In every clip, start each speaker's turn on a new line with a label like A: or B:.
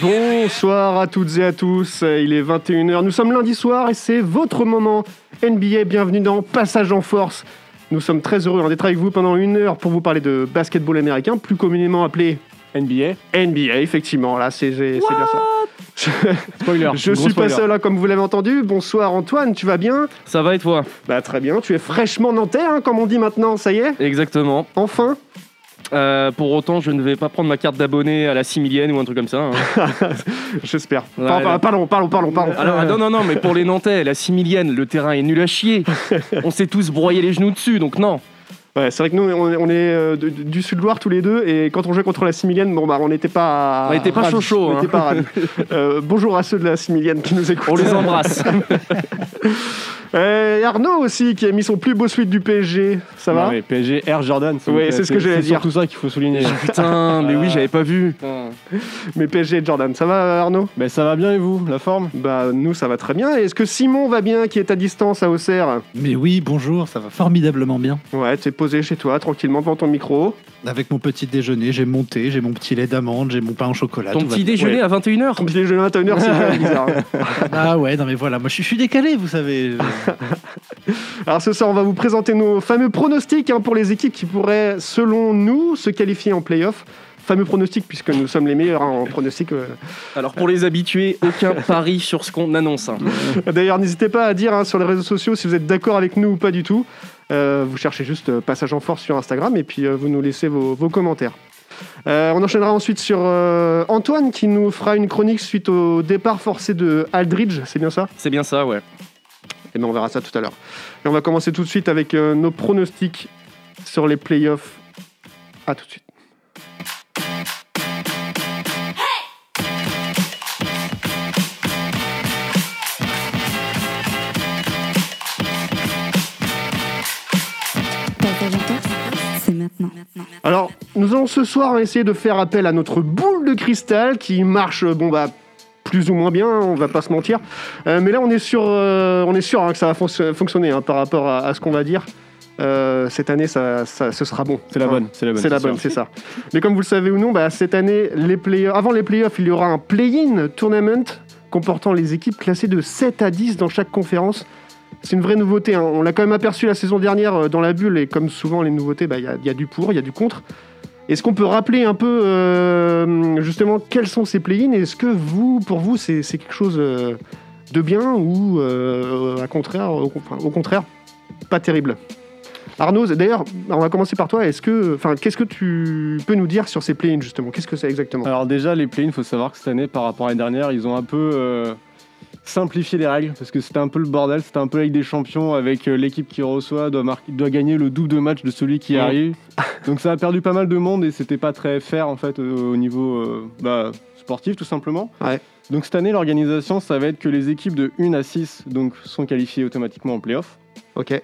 A: Bonsoir à toutes et à tous, il est 21h, nous sommes lundi soir et c'est votre moment NBA, bienvenue dans Passage en Force. Nous sommes très heureux d'être avec vous pendant une heure pour vous parler de basketball américain, plus communément appelé
B: NBA.
A: NBA, effectivement, là c'est bien ça.
B: Spoiler.
A: Je suis pas seul, hein, comme vous l'avez entendu. Bonsoir Antoine, tu vas bien?
B: Ça va et toi?
A: Bah très bien, tu es fraîchement nantais, hein, comme on dit maintenant, ça y est?
B: Exactement.
A: Enfin?
B: Euh, pour autant, je ne vais pas prendre ma carte d'abonné à la Similienne ou un truc comme ça. hein.
A: J'espère.
B: Ouais,
A: Parlons,
B: là.
A: parlons, parlons, parlons, parlons.
B: Alors, non, non, non, mais pour les Nantais, la Similienne, le terrain est nul à chier. On s'est tous broyé les genoux dessus, donc non.
A: Ouais, c'est vrai que nous, on est, on est, euh, de- du Sud-Loire tous les deux, et quand on jouait contre la Similienne, bon bah on n'était pas.
B: On était pas
A: ravis.
B: chaud-chaud,
A: On
B: hein.
A: était pas ravis. Euh, bonjour à ceux de la Similienne qui nous écoutent.
B: On les embrasse.
A: Euh, et Arnaud aussi qui a mis son plus beau suite du PSG. Ça va
C: Non, mais PSG Air Jordan.
A: c'est ce que j'allais dire.
C: C'est surtout ça qu'il faut souligner.
B: Putain, mais oui, j'avais pas vu.
A: Mais PSG et Jordan, ça va Arnaud?
C: Ben ça va bien et vous, la forme?
A: Bah nous ça va très bien. Est-ce que Simon va bien qui est à distance à Auxerre?
D: Mais oui, bonjour, ça va formidablement bien.
A: Ouais, t'es posé chez toi tranquillement devant ton micro.
D: Avec mon petit déjeuner, j'ai mon thé, j'ai mon petit lait d'amande, j'ai mon pain au chocolat.
B: Ton petit déjeuner à 21h
A: Ton petit déjeuner à 21h, c'est bizarre.
D: Ah ouais, non mais voilà, moi je suis- je suis décalé, vous savez.
A: Alors ce soir, on va vous présenter nos fameux pronostics hein, pour les équipes qui pourraient, selon nous, se qualifier en playoff. Fameux pronostics puisque nous sommes les meilleurs hein, en pronostics. euh.
B: Alors, pour les habitués, aucun pari sur ce qu'on annonce. hein.
A: D'ailleurs, n'hésitez pas à dire sur les réseaux sociaux si vous êtes d'accord avec nous ou pas du tout. Euh, vous cherchez juste euh, Passage en Force sur Instagram et puis euh, vous nous laissez vos, vos commentaires. Euh, on enchaînera ensuite sur euh, Antoine qui nous fera une chronique suite au départ forcé de Aldridge, c'est bien ça?
B: C'est bien ça, ouais.
A: Et bien on verra ça tout à l'heure. Et on va commencer tout de suite avec euh, nos pronostics sur les playoffs. À tout de suite. Alors, nous allons ce soir essayer de faire appel à notre boule de cristal qui marche, bon bah, plus ou moins bien, on va pas se mentir. Euh, mais là, on est sûr, euh, on est sûr hein, que ça va fonc- fonctionner hein, par rapport à, à ce qu'on va dire. Euh, cette année, ça, ça- ce sera bon.
C: C'est la bonne, c'est la bonne.
A: C'est la bonne, c'est ça. Mais comme vous le savez ou non, bah, cette année, les play avant les playoffs, il y aura un play-in tournament comportant les équipes classées de 7 à 10 dans chaque conférence. C'est une vraie nouveauté. hein. On l'a quand même aperçu la saison dernière dans la bulle, et comme souvent les nouveautés, bah, il y, a- il y a du pour, il y a du contre. Est-ce qu'on peut rappeler un peu euh, justement quels sont ces play-in Est-ce que vous, pour vous, c'est quelque chose euh, de bien ou euh, à au, contraire, pas terrible? Arnaud, d'ailleurs, on va commencer par toi. Est-ce que, enfin, qu'est-ce que tu peux nous dire sur ces play-in justement? Qu'est-ce que c'est exactement?
C: Alors déjà, les play-in, il faut savoir que cette année, par rapport à l'année dernière, ils ont un peu simplifié les règles parce que c'était un peu le bordel. C'était un peu avec des champions, avec euh, l'équipe qui reçoit doit, marquer- doit gagner le double de match de celui qui
A: Ouais.
C: arrive. Donc ça a perdu pas mal de monde et c'était pas très fair en fait euh, au niveau euh, bah, sportif tout simplement.
A: Ouais.
C: Donc cette année, l'organisation, ça va être que les équipes de 1 à 6 donc, sont qualifiées automatiquement en play-off.
A: Ok.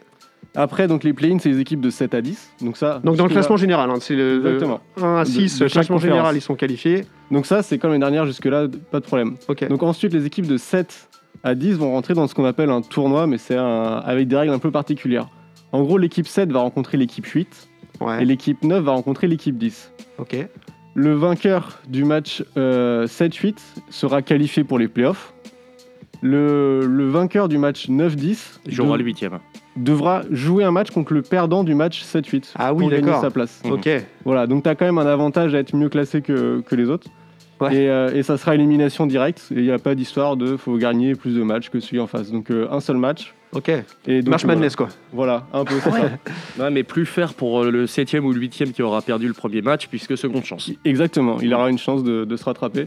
C: Après, donc les play-in, c'est les équipes de 7 à 10. Donc ça.
A: Donc dans le classement général, hein, c'est le,
C: Exactement.
A: 1 à
C: De-
A: 6,
C: de chaque
A: classement
C: conférence.
A: général, ils sont qualifiés.
C: Donc ça, c'est comme l'année dernière, jusque-là, pas de problème. Donc ensuite, les équipes de 7 à 10 vont rentrer dans ce qu'on appelle un tournoi, mais c'est avec des règles un peu particulières. En gros, l'équipe 7 va rencontrer l'équipe 8
A: Ouais.
C: et l'équipe 9 va rencontrer l'équipe 10.
A: Ok.
C: Le vainqueur du match euh, 7-8 sera qualifié pour les playoffs. Le, le vainqueur du match 9-10
B: Jouera
C: de-
B: le huitième.
C: Devra jouer un match contre le perdant du match 7-8
A: Ah oui,
C: pour gagner sa place.
A: Ok.
C: Voilà, donc tu as quand même un avantage à être mieux classé que, que les autres.
A: Ouais.
C: Et, euh, et ça sera élimination directe. Et il n'y a pas d'histoire de faut gagner plus de matchs que celui en face. Donc euh, un seul match.
A: Ok.
C: Et donc,
A: March
C: voilà.
A: Madness quoi.
C: Voilà, un peu c'est ça.
B: Ouais, mais plus faire pour euh, le septième ou le huitième qui aura perdu le premier match, puisque seconde chance.
C: Exactement, il aura une chance de, de se rattraper.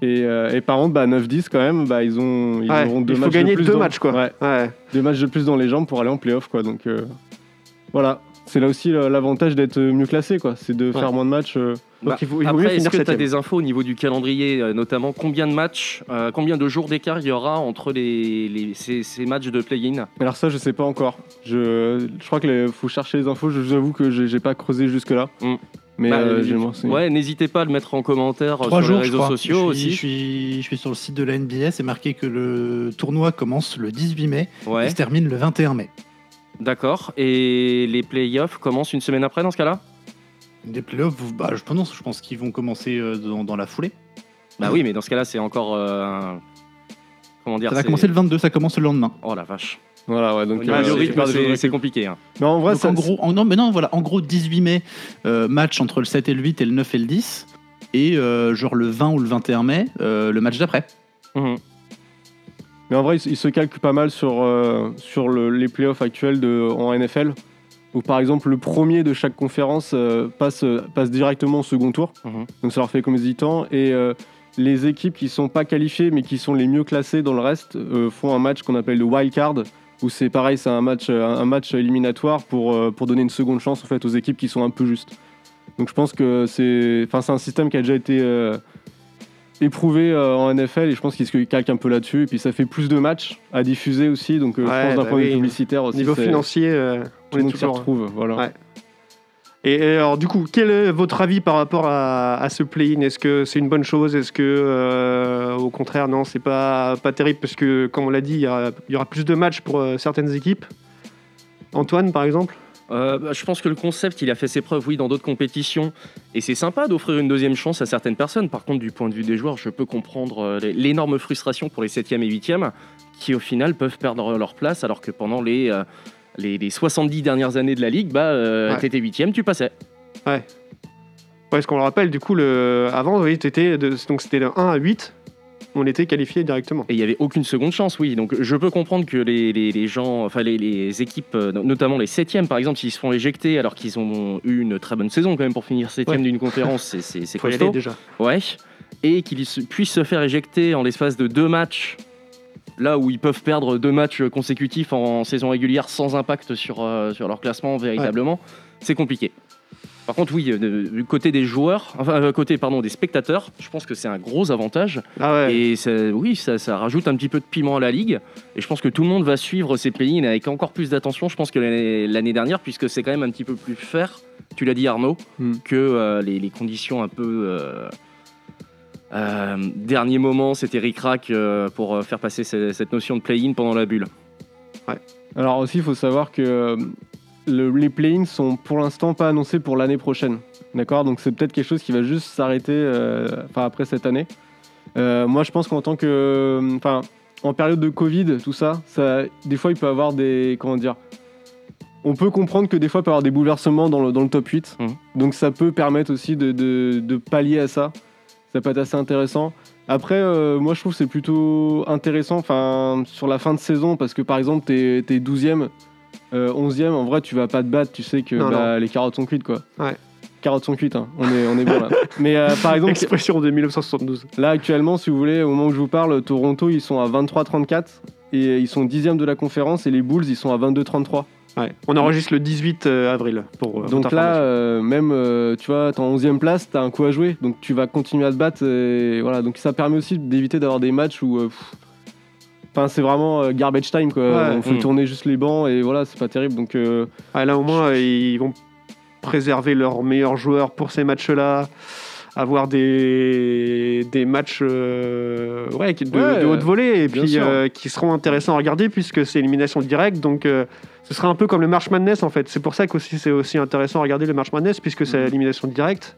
C: Et, euh, et par contre, bah, 9-10 quand même, bah, ils, ont, ils
A: Ouais,
C: auront deux
A: il faut
C: matchs
A: gagner
C: de plus
A: deux
C: dans-
A: matchs quoi.
C: Ouais,
A: Ouais.
C: deux matchs de plus dans les jambes pour aller en playoff. Quoi. Donc euh, voilà, c'est là aussi euh, l'avantage d'être mieux classé. quoi. C'est de faire moins de matchs. euh,
A: Donc
B: Bah,
A: il vaut, il
B: Après, est-ce que tu as des infos au niveau du calendrier, notamment combien de matchs, euh, combien de jours d'écart il y aura entre les, les- ces, ces matchs de play-in?
C: Alors ça, je sais pas encore. Je, je crois qu'il faut chercher les infos. Je vous avoue que j'ai pas creusé jusque-là.
B: Mm.
C: Mais
B: Bah,
C: euh.
B: Ouais, n'hésitez pas à le mettre en commentaire euh,
D: Trois
B: sur
D: jours,
B: les réseaux sociaux
D: je suis,
B: aussi.
D: Je suis, je suis sur le site de la NBA, c'est marqué que le tournoi commence le 18 mai et
B: Ouais,
D: se termine le 21 mai.
B: d'accord. Et les playoffs commencent une semaine après dans ce cas-là?
D: Les playoffs, bah, je pense, je pense qu'ils vont commencer euh, dans, dans la foulée.
B: Bah oui, mais dans ce cas-là, c'est encore. euh, Comment dire
D: Ça va commencer le 22, ça commence le lendemain.
B: Oh la vache.
C: Voilà, ouais. Donc, euh, c'est
B: compliqué. hein.
C: Mais en vrai,
D: Donc,
C: ça,
D: en gros, en- non, mais non, voilà, en gros 18 mai, euh, match entre le 7 et le 8 et le 9 et le 10. Et euh, genre le 20 ou le 21 mai, euh, le match d'après.
B: Mhm.
C: Mais en vrai, il, il se calque pas mal sur, euh, sur le- les playoffs actuels de, en NFL, où par exemple le premier de chaque conférence euh, passe, euh, passe directement au second tour.
B: Mhm.
C: Donc ça leur fait comme temps. Et euh, les équipes qui sont pas qualifiées mais qui sont les mieux classées dans le reste euh, font un match qu'on appelle le wild card, où c'est pareil, c'est un match, euh, un match éliminatoire pour, euh, pour donner une seconde chance en fait aux équipes qui sont un peu justes. Donc je pense que c'est, enfin c'est un système qui a déjà été euh, éprouvé euh, en NFL et je pense qu'il se calque un peu là-dessus. Et puis ça fait plus de matchs à diffuser aussi, donc euh, je
A: Ouais,
C: pense d'un
A: bah
C: point de vue publicitaire aussi.
A: Niveau financier,
C: tout
A: on
C: le monde s'y retrouve. Voilà.
A: Ouais. Et, alors, du coup, quel est votre avis par rapport à, ce play-in? Est-ce que c'est une bonne chose? Est-ce que, euh, au contraire, non, c'est pas, pas terrible? Parce que, comme on l'a dit, il y, aura- plus de matchs pour euh, certaines équipes. Antoine, par exemple?
B: Euh, bah, je pense que le concept, il a fait ses preuves, oui, dans d'autres compétitions. Et c'est sympa d'offrir une deuxième chance à certaines personnes. Par contre, du point de vue des joueurs, je peux comprendre l'énorme frustration pour les 7e et 8e, qui au final peuvent perdre leur place, alors que pendant les, les, les 70 dernières années de la Ligue, bah, euh,
A: Ouais.
B: t'étais 8e, tu passais.
A: Ouais, parce qu'on le rappelle, du coup, le... avant, oui, t'étais de... donc c'était le 1 à 8, on était qualifié directement.
B: Et il n'y avait aucune seconde chance, oui. Donc je peux comprendre que les, les- les gens, enfin les, les équipes, euh, notamment les 7e par exemple, s'ils se font éjecter alors qu'ils ont eu une très bonne saison quand même pour finir 7e
A: Ouais.
B: d'une conférence, c'est- c'est
A: déjà.
B: Ouais. Et qu'ils se- puissent se faire éjecter en l'espace de deux matchs, là où ils peuvent perdre deux matchs consécutifs en, saison régulière sans impact sur, euh, sur leur classement véritablement, c'est compliqué. Par contre, oui, euh, du côté des joueurs, enfin, euh, côté pardon, des spectateurs, je pense que c'est un gros avantage.
A: Ah ouais.
B: Et ça- oui, ça, ça rajoute un petit peu de piment à la ligue. Et je pense que tout le monde va suivre ces play-ins avec encore plus d'attention, je pense, que l'année dernière, puisque c'est quand même un petit peu plus faire, tu l'as dit Arnaud,
C: Hmm.
B: que euh, les, les conditions un peu... euh, dernier moment, c'était ric-rac euh, pour euh, faire passer ce- cette notion de play-in pendant la bulle.
C: Alors aussi, il faut savoir que le- les play-ins sont pour l'instant pas annoncés pour l'année prochaine. D'accord? Donc c'est peut-être quelque chose qui va juste s'arrêter euh, enfin, après cette année. Moi, je pense qu'en tant que. Enfin, en période de Covid, tout ça, ça, des fois, il peut y avoir des. Comment dire? On peut comprendre que des fois, il peut y avoir des bouleversements dans le, dans le top 8.
B: Mhm.
C: Donc ça peut permettre aussi de, de- de pallier à ça. Ça peut être assez intéressant. Après, euh, moi je trouve que c'est plutôt intéressant sur la fin de saison parce que par exemple, t'es es 12e, euh, 11e, en vrai, tu vas pas te battre, tu sais que
A: Non,
C: bah, les carottes sont cuites quoi.
A: Ouais.
C: Carottes sont cuites, hein. on, est, on est bon là. Mais euh, par exemple,
A: Expression de 1972.
C: là actuellement, si vous voulez, au moment où je vous parle, Toronto ils sont à 23-34 et ils sont 10e de la conférence et les Bulls ils sont à 22-33.
A: Ouais. On enregistre le 18 avril. Pour, euh,
C: Donc là, euh, même, euh, tu vois, t'es en 11e place, t'as un coup à jouer, donc tu vas continuer à te battre. Et voilà, donc ça permet aussi d'éviter d'avoir des matchs où. euh, pff, Enfin, c'est vraiment euh, garbage time, quoi.
A: Ouais.
C: On fait
B: Mm.
C: tourner juste les bancs et voilà, c'est pas terrible. Donc, euh,
A: Ah, là, au moins, euh, ils vont préserver leurs meilleurs joueurs pour ces matchs-là. Avoir des, des matchs euh, ouais, de,
C: Ouais,
A: de haute volée et puis euh, qui seront intéressants à regarder puisque c'est élimination directe. Donc, euh, ce sera un peu comme le March Madness en fait. C'est pour ça que c'est aussi intéressant à regarder le March Madness puisque c'est
C: Mhm.
A: élimination directe.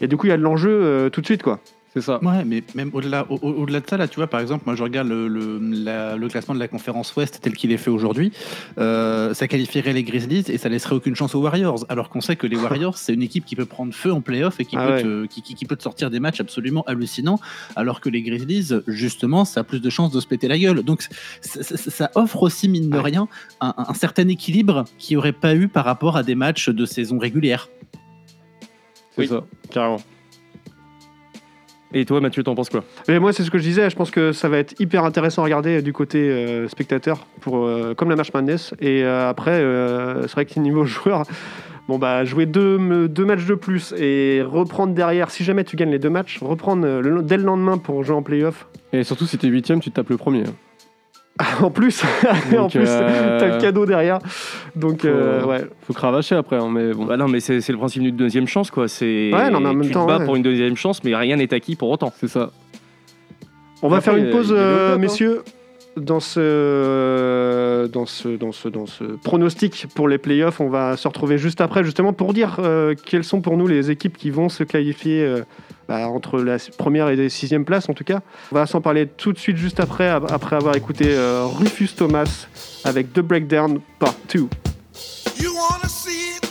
A: Et du coup, il y a de l'enjeu tout de suite. quoi.
C: C'est ça.
D: Ouais, mais même au-delà au- au- au-delà de ça, là, tu vois, par exemple, moi je regarde le, le- la- le classement de la conférence Ouest tel qu'il est fait aujourd'hui. Euh, ça qualifierait les Grizzlies et ça laisserait aucune chance aux Warriors. Alors qu'on sait que les Warriors, c'est une équipe qui peut prendre feu en playoff et qui,
A: Ah
D: peut
A: ouais.
D: te, qui, qui- qui peut te sortir des matchs absolument hallucinants. Alors que les Grizzlies, justement, ça a plus de chances de se péter la gueule. Donc ça, ça- ça offre aussi, mine de
A: Ouais.
D: rien, un, un certain équilibre qu'il n'y aurait pas eu par rapport à des matchs de saison régulière.
C: C'est
B: Oui.
C: ça, carrément.
B: Et toi, Mathieu, t'en penses quoi?
A: Mais moi, c'est ce que je disais. Je pense que ça va être hyper intéressant à regarder euh, du côté euh, spectateur, pour, euh, comme la March Madness. Et euh, après, c'est vrai que niveau joueur, Bon bah jouer deux, deux matchs de plus et reprendre derrière, si jamais tu gagnes les deux matchs, reprendre le- dès le lendemain pour jouer en playoff.
C: Et surtout, si t'es huitième, tu te tapes le premier.
A: en plus, en plus
C: euh,
A: t'as le cadeau derrière. Donc euh,
C: Faut-
A: ouais.
C: Faut cravacher après, hein, mais bon.
B: Bah non, mais c'est le principe d'une deuxième chance, quoi. C'est
A: Ouais, non, mais en même
B: tu
A: temps,
B: te bats
A: ouais.
B: pour une deuxième chance, mais rien n'est acquis pour autant.
C: C'est ça.
A: On va
C: Après,
A: faire une
C: il-
A: pause, euh,
C: hein.
A: Dans ce, dans, ce, dans, ce, pronostic pour les playoffs. On va se retrouver juste après, justement, pour dire euh, quelles sont pour nous les équipes qui vont se qualifier euh, bah, entre la première et la sixième place, en tout cas. On va s'en parler tout de suite, juste après, après avoir écouté euh, Rufus Thomas avec The Breakdown Part 2.
E: You wanna see it?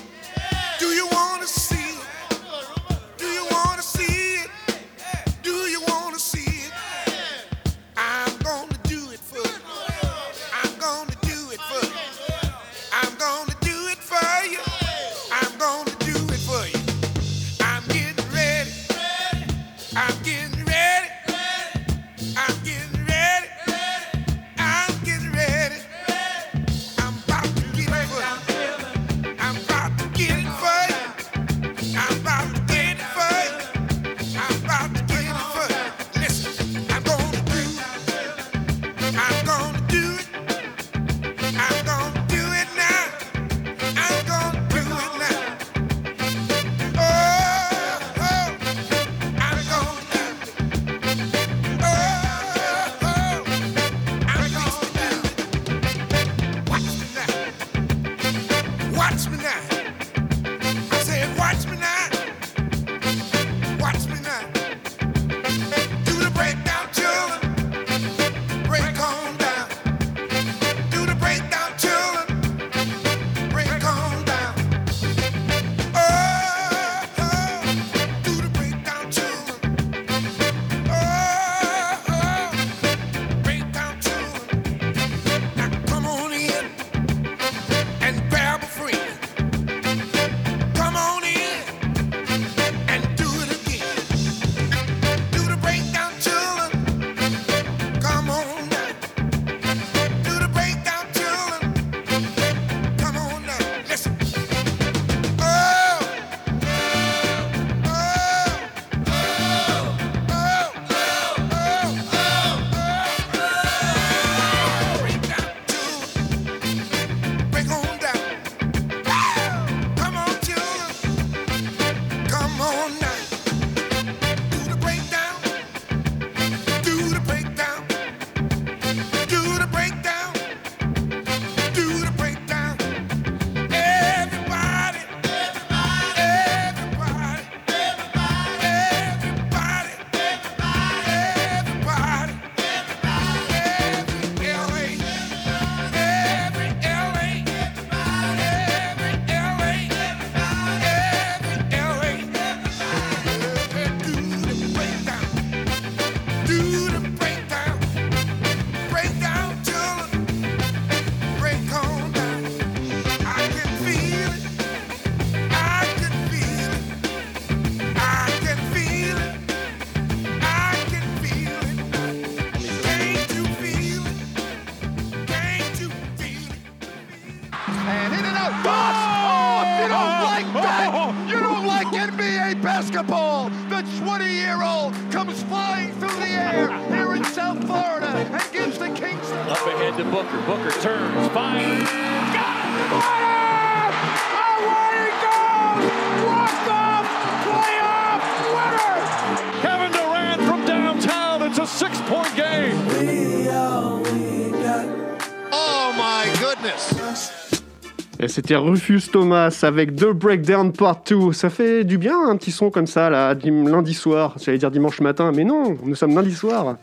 A: C'était Rufus Thomas avec The Breakdown Part 2. Ça fait du bien un petit son comme ça, là, lundi soir. J'allais dire dimanche matin, mais non, nous sommes lundi soir.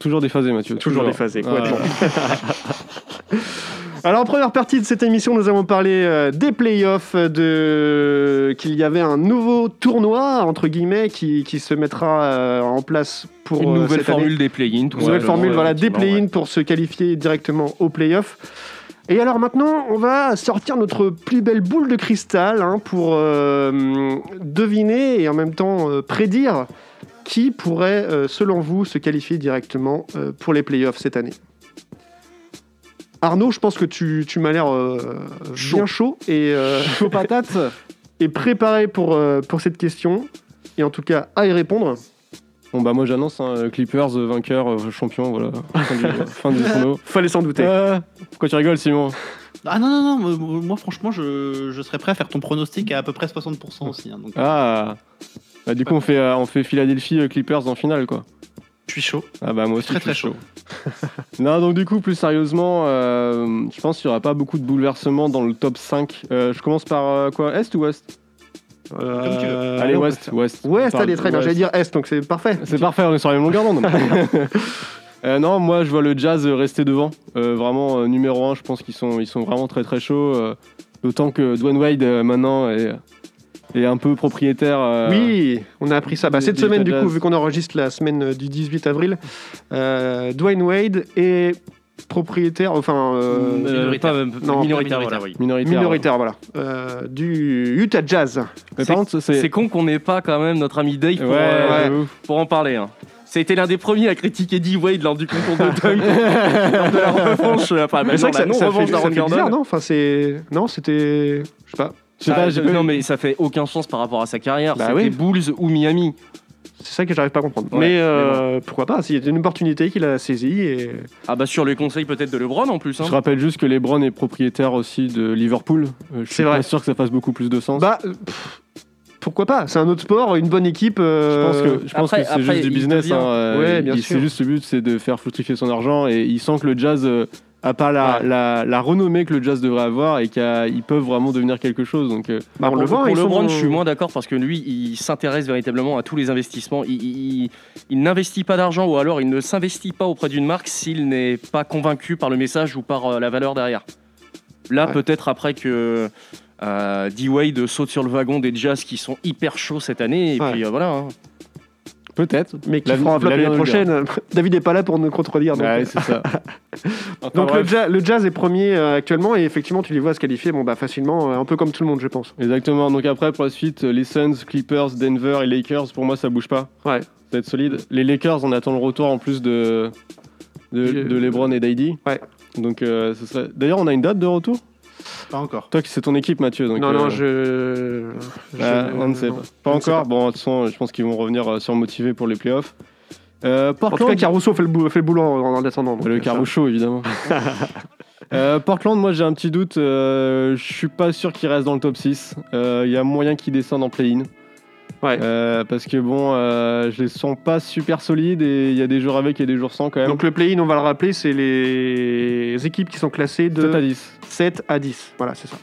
C: Toujours déphasé, Mathieu.
A: Toujours déphasé,
C: Ah,
A: complètement. Alors, en première partie de cette émission, nous avons parlé euh, des playoffs, de... qu'il y avait un nouveau tournoi, entre guillemets, qui, qui se mettra euh, en place pour
B: Une
A: euh,
B: nouvelle
A: année.
B: formule des play-in, tout
A: Une nouvelle formule, voilà, des play-in pour se qualifier directement aux playoffs. Et alors maintenant, on va sortir notre plus belle boule de cristal hein, pour euh, deviner et en même temps euh, prédire qui pourrait, euh, selon vous, se qualifier directement pour les playoffs cette année. Arnaud, je pense que tu, tu m'as l'air bien chaud et,
C: Chaud patate
A: et préparé pour, pour cette question. Et en tout cas, à y répondre.
C: Bon bah moi j'annonce hein, Clippers euh, vainqueur, euh, champion, voilà. Fin du, fin du chrono.
A: Fallait s'en douter.
C: Euh, pourquoi tu rigoles Simon?
D: Ah non, non, non, moi, moi, franchement, je, je serais prêt à faire ton pronostic à à peu près 60% aussi. hein, donc,
C: Ah bah, du coup on fait, euh, on fait Philadelphie euh, Clippers en finale quoi.
D: je suis chaud.
C: Ah bah moi aussi
D: Très,
C: je suis
D: très
C: non donc du coup plus sérieusement, euh, je pense qu'il n'y aura pas beaucoup de bouleversements dans le top 5. Euh, je commence par euh, quoi? Est ou Ouest?
D: Comme tu veux.
A: Euh,
C: Allez Ouest, Ouest.
A: Ouest, allez, très bien. J'allais dire Est, donc c'est parfait.
C: C'est parfait, on est sur la même longueur d'onde. Euh, non, moi je vois le Jazz euh, rester devant. Euh, vraiment euh, numéro 1, je pense qu'ils sont, ils sont vraiment très très chauds. euh, D'autant que Dwayne Wade euh, maintenant est, est un peu propriétaire. euh,
A: Oui, on a appris ça. Bah, cette semaine, du coup, vu qu'on enregistre la semaine euh, du 18 avril, euh, Dwayne Wade est propriétaire, enfin euh,
B: Euh,
D: minoritaire.
B: pas,
A: Non,
B: minoritaire,
D: minoritaire.
B: voilà, oui.
C: minoritaire.
A: minoritaire, voilà, euh, du Utah Jazz.
C: C'est.
B: C'est con qu'on n'ait pas quand même notre ami Dave pour,
C: Ouais,
B: euh,
C: ouf.
B: pour en parler. Hein. Ça a été l'un des premiers à critiquer D. Wade lors du concours de dunk. lors de la revanche, euh, enfin,
A: Mais c'est vrai
B: non,
A: que
B: la
A: ça, ça
B: non-revanche
A: fait,
B: d'Aaron
A: ça fait
B: Gordon.
A: bizarre, non? Enfin, c'est non, c'était, je sais pas.
C: Je sais
B: Ah,
C: pas-
B: non, mais ça fait aucun sens par rapport à sa carrière.
A: Bah
B: C'était
A: oui.
B: Bulls ou Miami.
A: C'est ça que j'arrive pas à comprendre.
B: Ouais,
A: mais, euh, pourquoi pas S'il y a une opportunité qu'il a saisie et
B: Ah bah sur les conseils peut-être de LeBron en plus. hein.
C: Je rappelle juste que LeBron est propriétaire aussi de Liverpool. Euh, je
A: C'est
C: suis
A: vrai.
C: pas sûr que ça fasse beaucoup plus de sens.
A: bah. euh, pff, pourquoi pas C'est un autre sport, une bonne équipe.
C: je
A: euh,
C: pense que, je pense
B: après-
C: que c'est juste du business. hein, euh,
A: Ouais, bien
C: il-
A: sûr.
C: C'est juste le but, c'est de faire fructifier son argent et il sent que le jazz a pas la,
A: Ouais.
C: la, la renommée que le jazz devrait avoir et qu'ils peuvent vraiment devenir quelque chose. Donc, euh,
A: bah, on le voit.
B: pour LeBron, je suis moins d'accord parce que lui, il s'intéresse véritablement à tous les investissements. Il, il- il- il n'investit pas d'argent ou alors il ne s'investit pas auprès d'une marque s'il n'est pas convaincu par le message ou par euh, la valeur derrière. Là,
A: Ouais.
B: peut-être après que euh, D-Wade saute sur le wagon des Jazz qui sont hyper chauds cette année, et
A: Ouais.
B: puis euh, voilà. hein.
C: Peut-être.
A: Mais qui fera un flop l'année prochaine. David n'est pas là pour nous contredire. Donc,
C: Ouais, c'est ça. Enfin,
A: donc le, jazz, le Jazz est premier euh, actuellement et effectivement tu les vois se qualifier bon, bah, facilement, euh, un peu comme tout le monde je pense.
C: Exactement. Donc après, pour la suite, les Suns, Clippers, Denver et Lakers, pour moi, ça bouge pas.
A: Ouais.
C: Ça va être solide. Les Lakers, on attend le retour en plus de, de, LeBron et d'Heidi.
A: Ouais.
C: Donc, euh, ce serait... D'ailleurs, on a une date de retour?
D: Pas encore.
C: Toi, c'est ton équipe, Mathieu. Donc,
A: non,
C: euh,
A: non, je.
C: ah,
A: je-
C: on ne sait
A: non.
C: pas.
A: Je
C: Pas encore.
A: pas.
C: Bon, de toute façon, je pense qu'ils vont revenir euh, surmotivés pour les playoffs. Euh,
A: En tout cas,
C: Portland,
A: Caruso fait le, bou- fait le boulot en, en descendant. donc,
C: le
A: euh,
C: chaud, évidemment. Euh, Portland, moi j'ai un petit doute. euh, je suis pas sûr qu'il reste dans le top 6. Euh, Il y a moyen qu'il descende en play-in.
A: Ouais.
C: Euh, parce que bon, euh, je les sens pas super solides et il y a des jours avec et des jours sans quand même.
A: Donc le play-in, on va le rappeler, c'est les équipes qui sont classées de
C: 7 à 10.
A: 7 à 10. Voilà, c'est ça.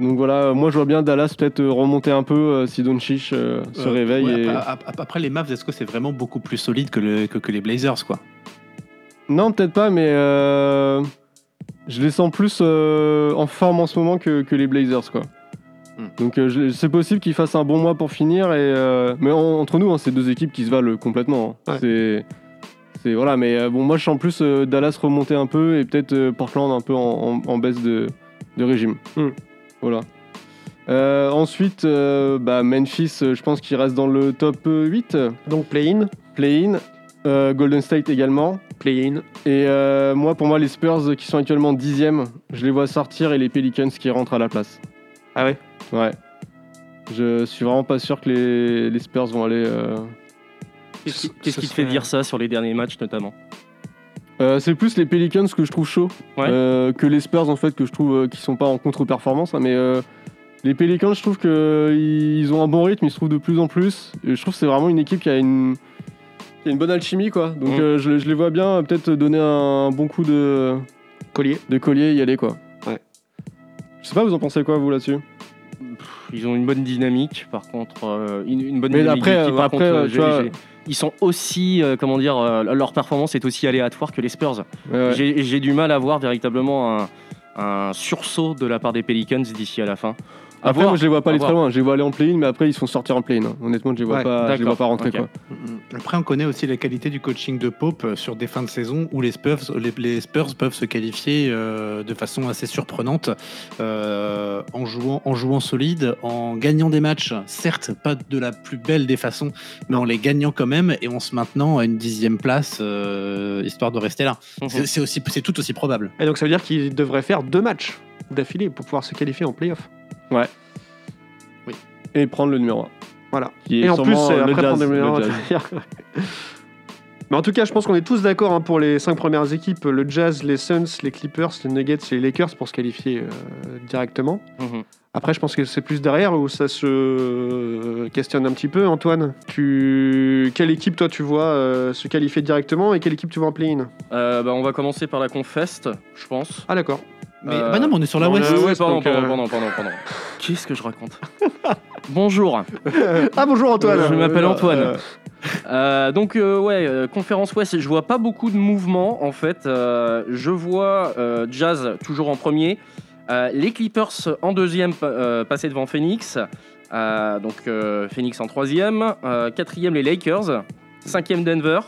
C: Donc voilà, moi je vois bien Dallas peut-être euh, remonter un peu euh, si Doncic euh, se
D: Euh,
C: réveille.
D: ouais,
C: et...
D: après, ap- après, les Mavs, est-ce que c'est vraiment beaucoup plus solide que, le- que, que les Blazers quoi?
C: Non, peut-être pas, mais euh, je les sens plus euh, en forme en ce moment que, que les Blazers, quoi.
D: Hmm.
C: Donc euh, c'est possible qu'ils fassent un bon mois pour finir, et, euh, mais en- entre nous, hein, c'est deux équipes qui se valent complètement. hein.
A: Ouais.
C: C'est, c'est voilà, mais euh, bon, moi je sens plus Dallas remonter un peu et peut-être Portland un peu en, en- en baisse de, de régime.
A: Hmm.
C: Voilà. Ensuite, bah, Memphis, je pense qu'il reste dans le top euh, 8.
A: Donc play-in,
C: Play-in. Golden State également.
A: play-in.
C: Et moi, pour moi, les Spurs qui sont actuellement dixièmes, je les vois sortir et les Pelicans qui rentrent à la place.
A: Ah ouais?
C: Ouais. Je suis vraiment pas sûr que les, les Spurs vont aller. euh,
B: Qu'est-ce qui, qu'est-ce te fait
A: serait-
B: dire ça sur les derniers matchs notamment
C: euh, c'est plus les Pelicans que je trouve chauds
B: Ouais.
C: euh, que les Spurs en fait que je trouve euh, qui sont pas en contre-performance. hein, mais euh, les Pelicans, je trouve qu'ils ont un bon rythme, ils se trouvent de plus en plus. Et je trouve que c'est vraiment une équipe qui a une, qui a une bonne alchimie quoi. Donc
B: Mm.
C: euh, je, je les vois bien euh, peut-être donner un bon coup de,
A: Collier.
C: de collier et y aller quoi.
A: Ouais.
C: Je sais pas, vous en pensez quoi vous là-dessus?
B: Ils ont une bonne dynamique, par contre, euh, une, une bonne
C: Mais
B: dynamique.
C: après,
B: d'équipe,
C: euh,
B: par
C: après,
B: contre,
C: euh, tu vois-
B: ils sont aussi, euh, comment dire, leur performance est aussi aléatoire que les Spurs.
C: Ouais.
B: J'ai j'ai du mal à voir véritablement un, un sursaut de la part des Pelicans d'ici à la fin.
C: Après,
B: voir,
C: moi, je les vois pas
B: à
C: aller
B: voir.
C: très loin. Je les vois aller en play-in, mais après, ils se font sortir en play-in. Honnêtement, je les vois
A: Ouais,
C: pas, je les vois pas rentrer.
B: ok.
C: Quoi.
D: Après, on connaît aussi la qualité du coaching de Pope euh, sur des fins de saison où les Spurs, les, les Spurs peuvent se qualifier euh, de façon assez surprenante euh, en, jouant, en jouant solide, en gagnant des matchs, certes pas de la plus belle des façons, mais en les gagnant quand même et en se maintenant à une dixième place, euh, histoire de rester là.
B: Mhm.
D: C'est c'est aussi- c'est tout aussi probable.
A: Et donc ça veut dire qu'ils devraient faire deux matchs d'affilée pour pouvoir se qualifier en playoff.
C: Et prendre le numéro 1.
A: Voilà.
C: Qui est
A: Et en plus,
C: le
A: après
C: Jazz,
A: prendre
C: le
A: meilleurs.
C: Jazz.
A: Mais en tout cas, je pense qu'on est tous d'accord hein, pour les cinq premières équipes le Jazz, les Suns, les Clippers, les Nuggets et les Lakers pour se qualifier euh, directement.
B: Mhm.
A: Après, je pense que c'est plus derrière où ça se euh, questionne un petit peu. Antoine, tu... quelle équipe toi tu vois euh, se qualifier directement et quelle équipe tu vois en play-in?
B: Euh, bah, on va commencer par la Confest, je pense.
A: Ah d'accord.
D: Mais
B: Euh,
D: bah non, mais on est sur la
A: on
D: West.
A: est-
B: Ouais, pardon,
A: donc,
B: pardon,
A: euh,
B: pardon, pardon, pardon. Qu'est-ce que je raconte? Bonjour.
A: ah bonjour Antoine.
B: Je m'appelle Antoine.
C: euh,
B: Euh, donc euh, ouais, euh, conférence Ouest, je vois pas beaucoup de mouvements en fait. Euh, je vois euh, Jazz toujours en premier, Euh, les Clippers en deuxième pa- euh, passer devant Phoenix, Euh, donc euh, Phoenix en troisième, Euh, quatrième les Lakers, cinquième Denver.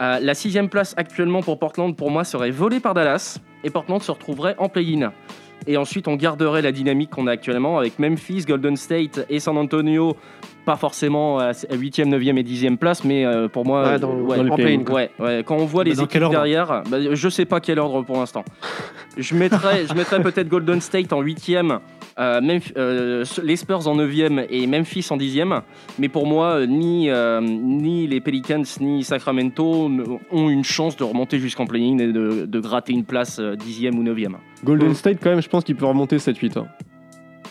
B: Euh, la sixième place actuellement pour Portland pour moi serait volée par Dallas et Portland se retrouverait en play-in. Et ensuite, on garderait la dynamique qu'on a actuellement avec Memphis, Golden State et San Antonio pas forcément à 8e, 9e et 10e place, mais euh, pour moi,
A: Ouais, dans-
B: ouais,
A: dans
B: ouais, ouais. quand on voit
D: Mais
B: les équipes derrière, bah, je sais pas quel ordre pour l'instant. Je mettrais, je mettrais peut-être Golden State en 8e, euh, euh, les Spurs en 9e et Memphis en 10e, mais pour moi, ni, euh, ni les Pelicans ni Sacramento ont une chance de remonter jusqu'en play-in et de, de gratter une place euh, 10e ou 9e.
C: Golden. State, quand même, je pense qu'il peut remonter 7-8. hein.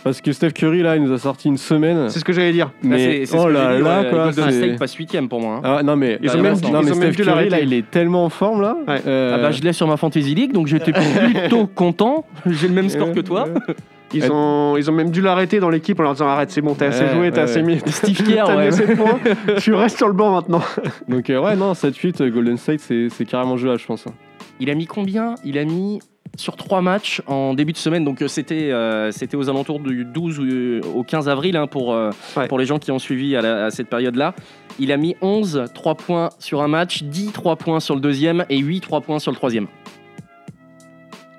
C: Parce que Steph Curry, là, il nous a sorti une semaine.
A: C'est ce que j'allais dire.
B: Là,
C: Mais
B: c'est- c'est ce
C: oh
B: que
C: là là, quoi.
B: Golden State passe 8e pour moi. hein.
C: Ah, non, mais,
A: Ils ont même
C: non,
A: dû-
C: non,
A: ils
C: mais
A: ont même
C: Steph Curry, là, il est tellement en forme, là.
A: Ouais.
C: Euh,
B: Ah bah je l'ai sur ma Fantasy League, donc j'étais plutôt content. J'ai le même score que toi.
A: Ils ont, ils ont même dû l'arrêter dans l'équipe en leur disant arrête, c'est bon, t'as assez joué, t'as
C: ouais.
A: assez mis.
B: Steve Kerr,
A: points. tu restes sur le banc maintenant.
C: Donc, euh, ouais, non, 7-8, euh, Golden State, c'est c'est carrément jouable, je pense. hein.
B: Il a mis combien? Il a mis sur trois matchs en début de semaine, donc euh, c'était euh, c'était aux alentours du 12 ou, euh, au 15 avril hein, pour, euh,
A: Ouais.
B: pour les gens qui ont suivi à, la- à cette période-là. Il a mis 11 3 points sur un match, 10 3 points sur le deuxième et 8 3 points sur le troisième.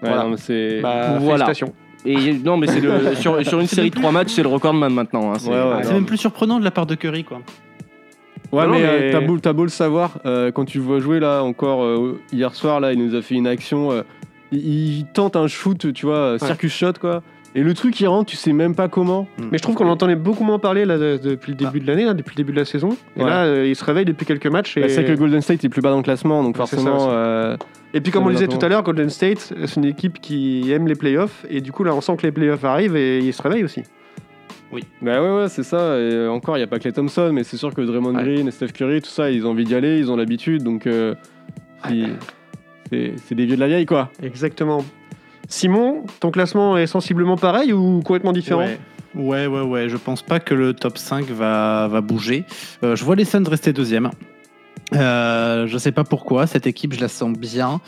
C: Ouais,
B: Voilà.
C: c'est.
A: Bah,
B: Voilà.
A: félicitations.
B: Et non, mais c'est le, sur, sur une série de 3 matchs, c'est le recordman maintenant. hein, c'est-
C: Ouais, ouais,
D: C'est
C: non.
D: même plus surprenant de la part de Curry, quoi.
C: Ouais,
A: Non,
C: mais,
A: mais-
C: t'as beau, t'as beau le savoir, euh, quand tu le vois jouer là, encore euh, hier soir, là, il nous a fait une action. euh, il, il tente un shoot, tu vois, circus shot, quoi. Et le truc, il rentre, tu sais même pas comment.
A: Mais je trouve qu'on entendait beaucoup moins parler là, de- depuis le début de l'année, là, depuis le début de la saison. Et
C: Ouais.
A: là, euh, il se réveille depuis quelques matchs. Et,
C: Bah, c'est que Golden State est plus bas dans le classement, donc
A: Ouais, c'est ça
C: forcément.
A: aussi.
C: euh,
A: et puis, comme on le disait tout à l'heure, Golden State, c'est une équipe qui aime les playoffs. Et du coup, là, on sent que les playoffs arrivent et il se réveille aussi.
C: Bah ouais, ouais, c'est ça. Et euh, encore, il n'y a pas que les Thompson, mais c'est sûr que Draymond
A: Ouais.
C: Green et Steph Curry, tout ça, ils ont envie d'y aller, ils ont l'habitude, donc. euh, ils- c'est des vieux de la vieille, quoi.
A: Exactement. Simon, ton classement est sensiblement pareil ou complètement différent?
D: Ouais. Ouais, ouais, ouais. Je pense pas que le top 5 va, va bouger. Euh, je vois les Suns rester deuxième. Euh, je sais pas pourquoi. Cette équipe, je la sens bien.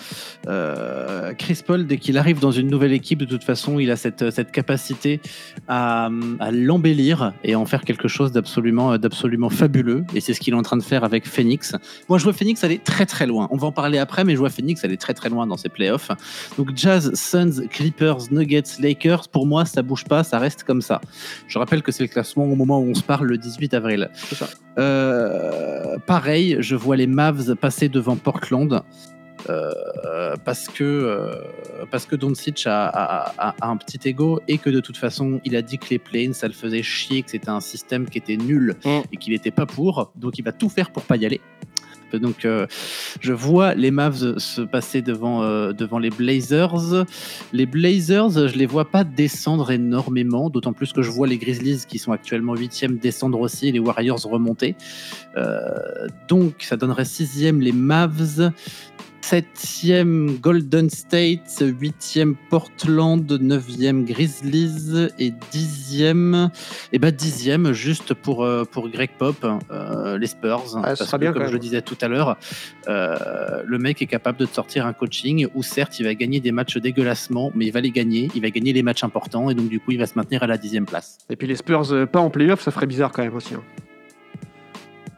D: Euh, Chris Paul, dès qu'il arrive dans une nouvelle équipe, de toute façon, il a cette, cette capacité à, à l'embellir et à en faire quelque chose d'absolument, d'absolument fabuleux. Et c'est ce qu'il est en train de faire avec Phoenix. Moi, je vois Phoenix aller très très loin. On va en parler après, mais je vois Phoenix aller très très loin dans ses playoffs. Donc Jazz, Suns, Clippers, Nuggets, Lakers, pour moi, ça bouge pas, ça reste comme ça. Je rappelle que c'est le classement au moment où on se parle le 18 avril.
A: ça.
D: Euh, pareil, je vois les Mavs passer devant Portland. euh, parce que euh, parce que Doncic a, a- a- a un petit ego et que de toute façon il a dit que les planes ça le faisait chier que c'était un système qui était nul
B: Mm.
D: et qu'il n'était pas pour donc il va tout faire pour pas y aller donc euh, je vois les Mavs se passer devant, euh, les Blazers. Les Blazers, je les vois pas descendre énormément, d'autant plus que je vois les Grizzlies qui sont actuellement 8e descendre aussi et les Warriors remonter. Euh, donc ça donnerait 6e les Mavs. 7e Golden State, 8e Portland, 9e Grizzlies et 10e, et bah 10e juste pour, euh, pour Greg Pop, euh, les Spurs.
A: Ah,
D: Parce que,
A: bien,
D: comme je le disais tout à l'heure, euh, le mec est capable de te sortir un coaching où certes il va gagner des matchs dégueulassement, mais il va les gagner, il va gagner les matchs importants et donc du coup il va se maintenir à la 10e place.
A: Et puis les Spurs pas en playoff, ça ferait bizarre quand même aussi. hein.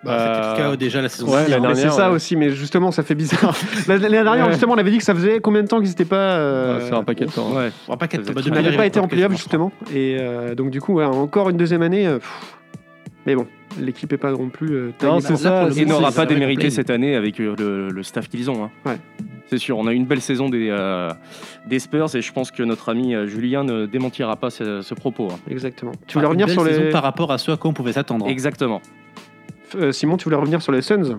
D: Bah, C'était le cas déjà la saison
C: ouais,
D: dernière.
A: Mais c'est ça
C: ouais.
A: aussi, mais justement, ça fait bizarre. L'année dernière,
C: Ouais.
A: justement, on avait dit que ça faisait combien de temps qu'ils n'étaient pas. euh,
C: Ouais, c'est un paquet de temps.
B: Ouais.
D: On va pas qu'être-
B: Ça faisait
D: bah,
A: On n'avait pas été
D: de
A: en playoff justement. Et euh, donc du coup, ouais, encore une deuxième année. euh, pff. mais bon, l'équipe est pas non plus. euh,
C: Non, c'est ça.
D: moment,
B: n'aura pas démérité cette année avec euh, le, le staff qu'ils ont. hein.
A: Ouais.
B: C'est sûr, on a eu une belle saison des, euh, des Spurs et je pense que notre ami Julien ne démentira pas ce, ce propos. hein.
A: Exactement. Tu
D: Enfin,
A: voulais revenir sur les.
D: par rapport à ce à quoi on pouvait s'attendre.
B: Exactement.
A: Euh, Simon, tu voulais revenir sur les Suns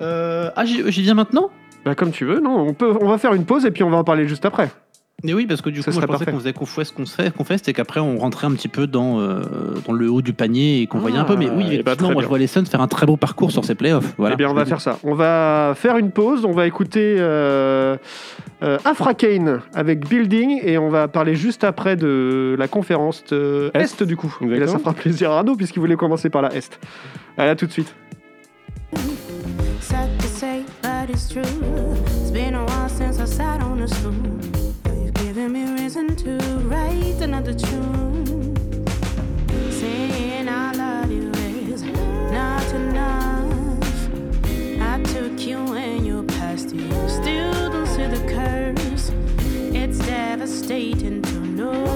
D: Euh, ah, j'y j'y viens maintenant?
A: Bah comme tu veux. Non, on peut. On va faire une pause et puis on va en parler juste après.
D: Mais oui, parce que du
A: Ça
D: coup, moi, je pensais qu'on faisait qu'on faisait ce qu'on fait, qu'on fait, c'est qu'après on rentrait un petit peu dans, euh, dans le haut du panier et qu'on voyait un peu. Mais oui,
A: Ah,
D: effectivement, moi
A: bien.
D: je vois les Suns faire un très beau parcours sur ces playoffs. Voilà.
A: eh bien, on va faire ça. On va faire une pause. On va écouter euh, euh, Afra Kane avec Building et on va parler juste après de la conférence euh, Est,
C: Est.
A: du coup. Et là, ça fera plaisir à Arnaud puisqu'il voulait commencer par la Est. Allez, à tout de suite.
F: Sad to say, but it's true. It's been a while since I sat on a stool. Reason to write another tune. Saying I love you is not enough. I took you and you passed you. Still don't see the curse. It's devastating to know.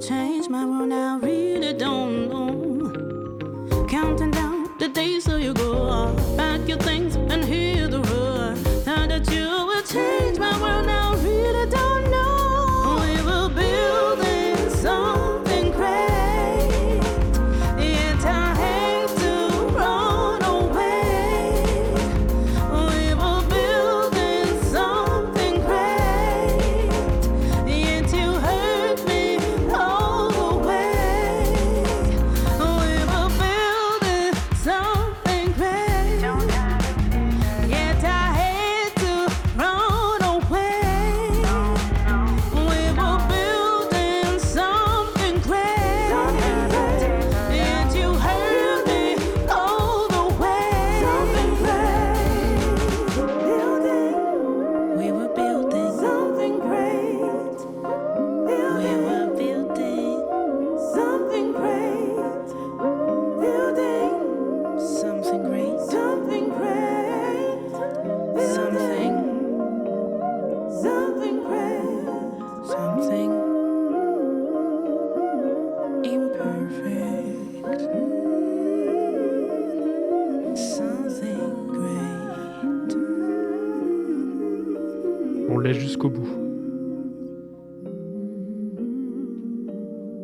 F: Change my world. I really don't know. Counting down the days till you go. Pack your things and hit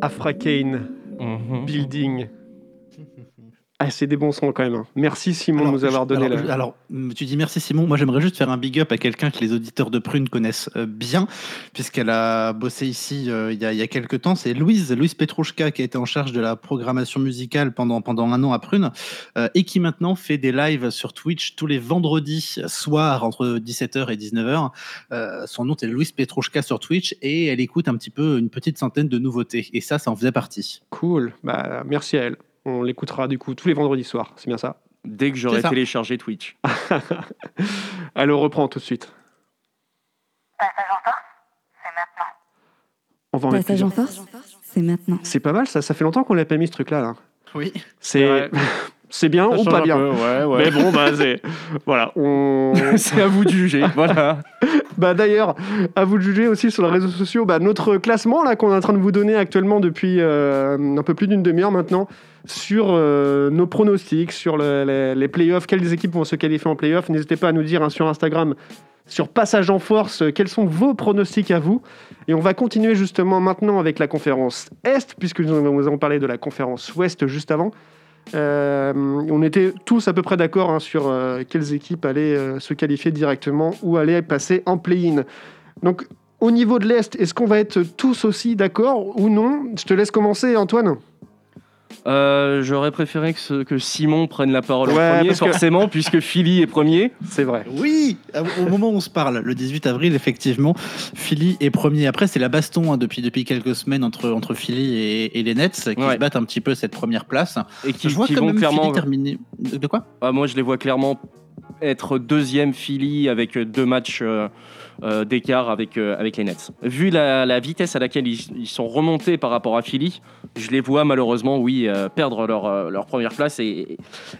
A: Afra Kane,
B: Mhm.
A: Building. Ah, c'est des bons sons quand même. hein. Merci Simon de nous avoir donné
D: alors,
A: la.
D: alors, tu dis merci Simon. Moi, j'aimerais juste faire un big up à quelqu'un que les auditeurs de Prune connaissent euh, bien, puisqu'elle a bossé ici euh, il y, a, il y a quelques temps. C'est Louise, Louise Petrouchka, qui a été en charge de la programmation musicale pendant, pendant un an à Prune, euh, et qui maintenant fait des lives sur Twitch tous les vendredis soirs entre 17h et 19h. Euh, son nom est Louise Petrouchka sur Twitch, et elle écoute un petit peu une petite centaine de nouveautés. Et ça, ça en faisait partie.
A: Cool. Bah, merci à elle. On l'écoutera du coup tous les vendredis soirs. C'est bien ça.
B: Dès que j'aurai
D: C'est
B: téléchargé Twitch.
A: Allez, on reprend tout de suite. On va en mettre
G: Passage en force, c'est maintenant.
A: C'est pas mal ça. Ça fait longtemps qu'on l'a pas mis ce truc-là. Là.
D: Oui.
A: C'est c'est bien
C: Ça
A: ou pas
C: un
A: bien.
C: peu, ouais, ouais.
A: Mais bon, bah, c'est. Voilà. On...
B: C'est à vous de juger. voilà.
A: Bah d'ailleurs, à vous de juger aussi sur les réseaux sociaux, bah, notre classement là qu'on est en train de vous donner actuellement depuis euh, un peu plus d'une demi-heure maintenant sur euh, nos pronostics, sur le- les, playoffs, quelles équipes vont se qualifier en playoffs. N'hésitez pas à nous dire hein, sur Instagram, sur Passage en Force, euh, quels sont vos pronostics à vous. Et on va continuer justement maintenant avec la conférence Est, puisque nous avons parlé de la conférence Ouest juste avant. Euh, on était tous à peu près d'accord hein, sur euh, quelles équipes allaient euh, se qualifier directement ou allaient passer en play-in. Donc, au niveau de l'Est, est-ce qu'on va être tous aussi d'accord ou non? Je te laisse commencer, Antoine.
B: Euh, J'aurais préféré que, ce- que Simon prenne la parole en
A: Ouais,
B: premier,
A: que-
B: forcément, puisque Philly est premier.
A: C'est vrai.
D: Oui, au moment où on se parle, le 18 avril, effectivement, Philly est premier. Après, c'est la baston hein, depuis, depuis quelques semaines entre, entre Philly et, et les Nets qui
B: Ouais.
D: se battent un petit peu cette première place.
B: Et qui,
D: Je vois
B: qui
D: quand
B: vont
D: même
B: clairement.
D: Philly terminer. De de quoi?
B: Ah, moi, je les vois clairement être deuxième Philly avec deux matchs euh, euh, d'écart avec, euh, avec les Nets. Vu la, la vitesse à laquelle ils, ils sont remontés par rapport à Philly, je les vois malheureusement, oui, euh, perdre leur, leur première place et,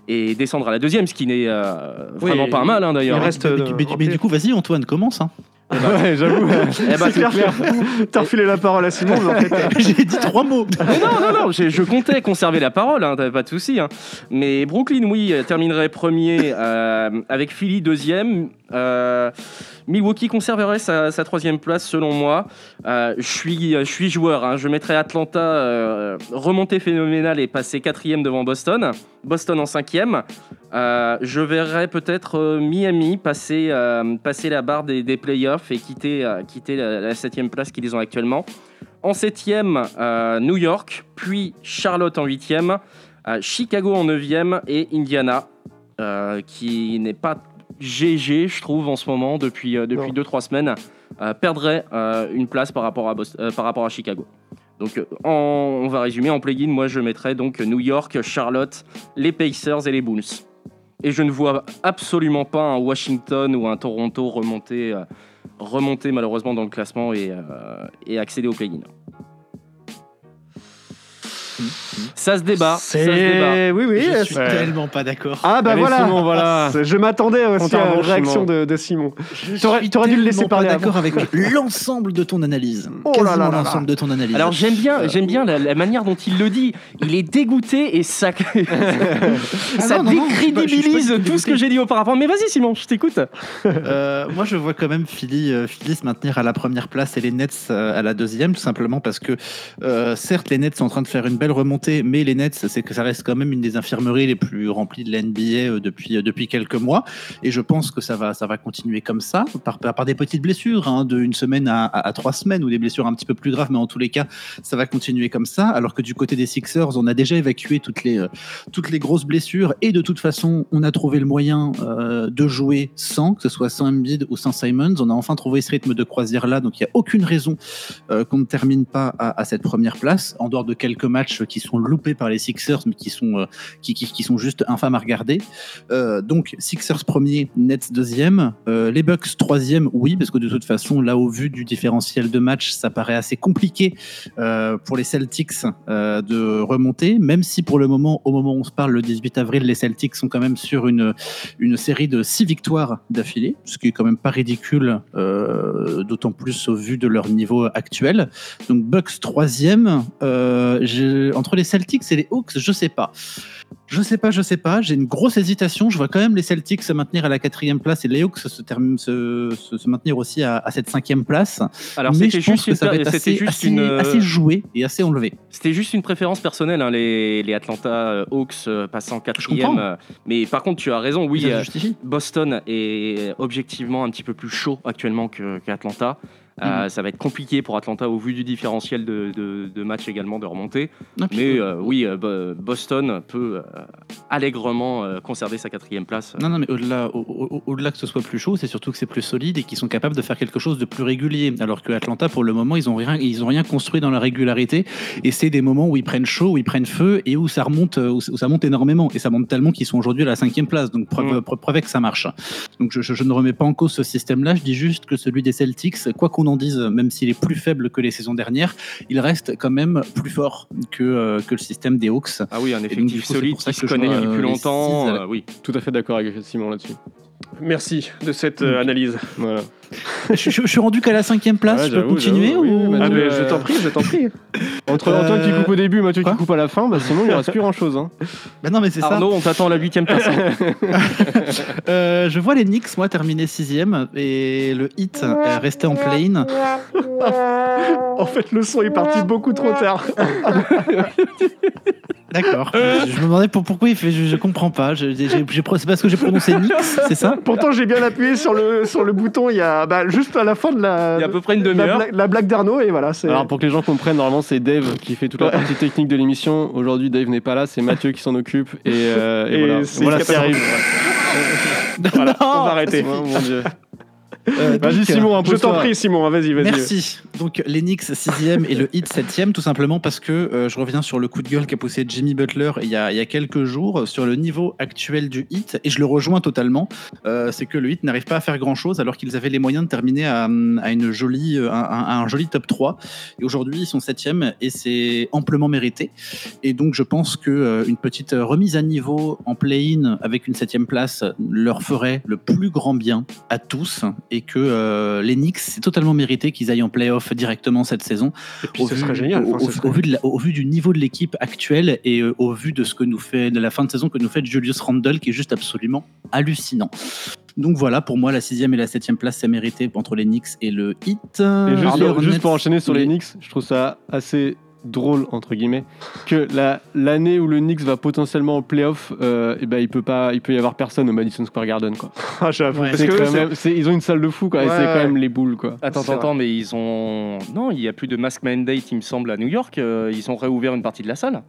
B: et descendre à la deuxième, ce qui n'est euh, vraiment
D: Oui,
B: pas mal hein, d'ailleurs.
A: il reste,
D: mais, mais- mais-
A: en
D: mais
A: tête.
D: du coup, vas-y, Antoine, commence. hein.
C: Ouais, j'avoue.
B: Eh ben,
A: C'est clair. T'as refilé la parole à Simon, mais en fait,
D: J'ai dit trois mots.
B: Mais non, non, non, je, comptais conserver la parole, hein, t'avais pas de souci. hein. Mais Brooklyn, oui, terminerait premier euh, avec Philly deuxième. Euh, Milwaukee conserverait sa, troisième place selon moi. Euh, je suis, je suis joueur, hein. je mettrais Atlanta euh, remontée phénoménale et passer quatrième devant Boston. Boston en cinquième. Euh, je verrais peut-être euh, Miami passer, euh, passer la barre des, playoffs et quitter, euh, la, la septième place qu'ils ont actuellement. En septième, euh, New York, puis Charlotte en huitième, euh, Chicago en neuvième et Indiana, euh, qui n'est pas GG, je trouve, en ce moment, depuis 2 depuis
A: Non.
B: deux, trois semaines, euh, perdrait euh, une place par rapport à, euh, par rapport à Chicago. Donc, euh, en- on va résumer en play-in. Moi, je mettrais donc New York, Charlotte, les Pacers et les Bulls. Et je ne vois absolument pas un Washington ou un Toronto remonter, euh, remonter malheureusement dans le classement et, euh, et accéder au play-in. Ça se débat. Ça se débat.
A: c'est... Oui, oui.
D: Je suis
C: Ouais.
D: tellement pas d'accord.
A: Ah bah
C: Allez,
A: voilà.
C: Simon, voilà.
A: Ah, Je m'attendais aussi à
C: revanche,
A: réaction
C: Simon.
A: de, de Simon.
D: Je
A: T'aurais-
D: suis
A: dû le laisser parler
D: pas
A: avant.
D: d'accord avec l'ensemble de ton analyse.
A: Oh là là
D: l'ensemble de ton analyse.
B: Alors j'aime bien, j'aime bien la, la manière dont il le dit. Il est dégoûté et ça, ça
D: Ah non, non, non, je suis pas- je suis pas
B: décrédibilise
D: tout
B: tout ce que j'ai dit auparavant. Mais vas-y Simon, je t'écoute.
D: Euh, moi, je vois quand même Philly, euh, Philly se maintenir à la première place et les Nets euh, à la deuxième, tout simplement parce que, euh, certes, les Nets sont en train de faire une belle remontée, mais les Nets, c'est que ça reste quand même une des infirmeries les plus remplies de la NBA euh, depuis, euh, depuis quelques mois. Et je pense que ça va, ça va continuer comme ça, par, par, des petites blessures, hein, de une semaine à, trois semaines, ou des blessures un petit peu plus graves, mais en tous les cas, ça va continuer comme ça. Alors que du côté des Sixers, on a déjà évacué toutes les, euh, toutes les grosses blessures, et de toute façon, on a trouvé le moyen de jouer sans, que ce soit sans Embiid ou sans Simons. On a enfin trouvé ce rythme de croisière là, donc il n'y a aucune raison qu'on ne termine pas à cette première place, en dehors de quelques matchs qui sont loupés par les Sixers, mais qui sont, euh, qui, qui, sont juste infâmes à regarder. Euh, donc Sixers premier, Nets deuxième, Euh, les Bucks troisième, oui, parce que de toute façon, là au vu du différentiel de match, ça paraît assez compliqué pour les Celtics de remonter, même si pour le moment, au moment où on se parle, le 18 avril, les Celtics sont quand même sur une, une série de six victoires d'affilée, ce qui est quand même pas ridicule, d'autant plus au vu de leur niveau actuel. Donc Bucks troisième, euh, entre les Celtics et les Hawks, je sais pas. Je sais pas, je sais pas. J'ai une grosse hésitation. Je vois quand même les Celtics se maintenir à la quatrième place et les Hawks se, term- se, se- se maintenir aussi à, à cette cinquième place.
B: Alors
D: Mais
B: c'était
D: je pense
B: juste,
D: que ça va être assez,
B: juste
D: assez-
B: une,
D: assez joué et assez enlevé.
B: C'était juste une préférence personnelle, hein, les, les Atlanta euh, Hawks euh, passant quatrième. euh, mais par contre, tu as raison, oui. Boston est objectivement un petit peu plus chaud actuellement qu'Atlanta. Euh, Ça va être compliqué pour Atlanta au vu du différentiel de, de, de matchs également de remonter.
D: Puis-
B: Mais euh, oui, euh, Bo- Boston peut allègrement conserver sa quatrième place.
D: Non, non, mais au-delà, au- au- au-delà que ce soit plus chaud, c'est surtout que c'est plus solide et qu'ils sont capables de faire quelque chose de plus régulier. Alors que Atlanta, pour le moment, ils ont rien, ils ont rien construit dans la régularité. Et c'est des moments où ils prennent chaud, où ils prennent feu et où ça remonte, où, ça monte énormément. Et ça monte tellement qu'ils sont aujourd'hui à la cinquième place. Donc preuve,
B: Mm.
D: preuve que ça marche. Donc je, je- je ne remets pas en cause ce système-là. Je dis juste que celui des Celtics, quoi qu'on en dise, même s'il est plus faible que les saisons dernières, il reste quand même plus fort que, euh, que le système des Hawks.
B: Ah oui, un
D: donc,
B: effectif
D: du coup, c'est
B: solide
D: pour ça
B: qui
D: que
B: se connaît depuis
D: euh,
B: longtemps.
D: six
B: euh, oui.
C: Tout à fait d'accord avec Simon là-dessus.
A: Merci de cette euh, analyse.
C: Voilà.
D: Je, je- je suis rendu qu'à la cinquième place.
C: Ouais,
D: je peux continuer
C: oui,
D: ou...
A: Ah, mais
C: euh,
A: je t'en prie, je t'en prie.
C: Entre
D: Euh,
C: Antoine qui coupe au début, Mathieu
D: quoi
C: qui coupe à la fin, bah sinon il ne reste plus grand chose. Hein.
D: Bah non, mais c'est ça.
B: Arnaud, on t'attend à la huitième place. hein.
D: Euh, je vois les Knicks, moi, terminer sixième et le Heat est resté en play-in.
A: En fait, le son est parti beaucoup trop tard.
D: D'accord. je me demandais pour, pourquoi il fait. Je, je comprends pas. Je- j'ai- j'ai- c'est parce que j'ai prononcé Knicks, c'est ça?
A: Pourtant, j'ai bien appuyé sur le, sur le bouton il y a bah, juste à la fin de la,
B: Il y a à peu près une
A: la,
B: demi-heure.
A: blague- la blague d'Arnaud et voilà.
C: Alors pour que les gens comprennent, normalement c'est Dave qui fait toute la partie technique de l'émission. Aujourd'hui Dave n'est pas là, c'est Mathieu qui s'en occupe et, euh, et
A: Et
C: voilà,
A: c'est
C: voilà ce qui
A: catastrophique.
C: arrive.
A: Voilà,
D: Non,
A: on va arrêter.
C: Oh, mon Dieu.
D: Euh,
C: Vas-y
D: donc,
C: Simon,
A: Je
C: impose-toi.
A: t'en prie, Simon, vas-y, vas-y.
D: Merci. Donc les Knicks 6e et le Heat 7e, tout simplement parce que euh, je reviens sur le coup de gueule qu'a poussé Jimmy Butler il y, a, il y a quelques jours euh, sur le niveau actuel du Heat, et je le rejoins totalement. Euh, c'est que le Heat n'arrive pas à faire grand-chose alors qu'ils avaient les moyens de terminer à, à une jolie, euh, un, joli top 3. Et aujourd'hui, ils sont 7e et c'est amplement mérité. Et donc je pense que euh, une petite remise à niveau en play-in avec une 7e place leur ferait le plus grand bien à tous et que euh, les Knicks, c'est totalement mérité qu'ils aillent en playoff directement cette saison.
A: Et puis,
D: Au
A: ce
D: vu-
A: serait génial.
D: Au,
A: Enfin,
D: au-
A: ce serait-
D: au vu de la- au vu du niveau de l'équipe actuelle et euh, au vu de ce que nous fait, de la fin de saison que nous fait Julius Randle, qui est juste absolument hallucinant. Donc voilà, pour moi, la sixième et la septième place, c'est mérité entre les Knicks et le Heat.
C: Et juste, pour enchaîner sur les. Knicks, je trouve ça assez drôle entre guillemets que la- l'année où le Knicks va potentiellement en playoff, euh, et ben il peut pas, il peut y avoir personne au Madison Square Garden quoi.
A: Ah, j'avoue.
D: Ouais.
A: Parce que
C: quand même- ils ont une salle de fou quoi,
A: Ouais,
C: c'est quand même les boules quoi.
B: Attends, attends, mais ils ont. Non, il n'y a plus de mask mandate, il me semble, à New York. euh, Ils ont réouvert une partie de la salle.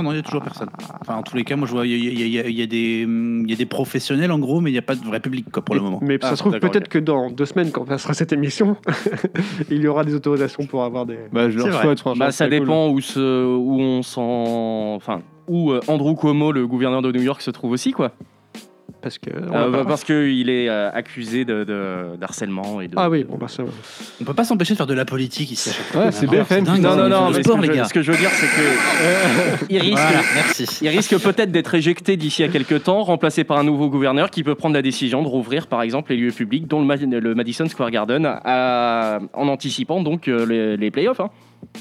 D: Non, il y a toujours personne. Enfin, en tous les cas, moi, je vois, il y, a- y y y des, il y a des professionnels en gros, mais il n'y a pas de vrai public quoi, pour le moment.
A: Mais ça
B: Ah,
A: se trouve peut-être que dans deux semaines, quand on passera cette émission, il y aura des autorisations pour avoir des.
C: Bah je leur souhaite franchement.
B: Bah, ça
C: cool.
B: dépend où, où on s'en. Enfin, où euh, Andrew Cuomo, le gouverneur de New York, se trouve aussi, quoi.
A: Parce que.
B: Euh, bah, parce qu'il est euh, accusé de, de- d'harcèlement et de.
A: Ah oui, bon bah ça. va.
D: On peut pas s'empêcher de faire de la politique ici. à chaque fois.
C: Ouais, c'est
D: Ah,
C: BFM,
D: dingue,
B: Non, non, non, mais
D: sport,
B: ce, que
D: les
B: je,
D: gars.
B: ce que je veux dire, c'est que. il risque.
D: Voilà, merci.
B: Il risque peut-être d'être éjecté d'ici à quelques temps, remplacé par un nouveau gouverneur qui peut prendre la décision de rouvrir, par exemple, les lieux publics, dont le, Ma- le Madison Square Garden, à- en anticipant donc euh, les, les playoffs. hein.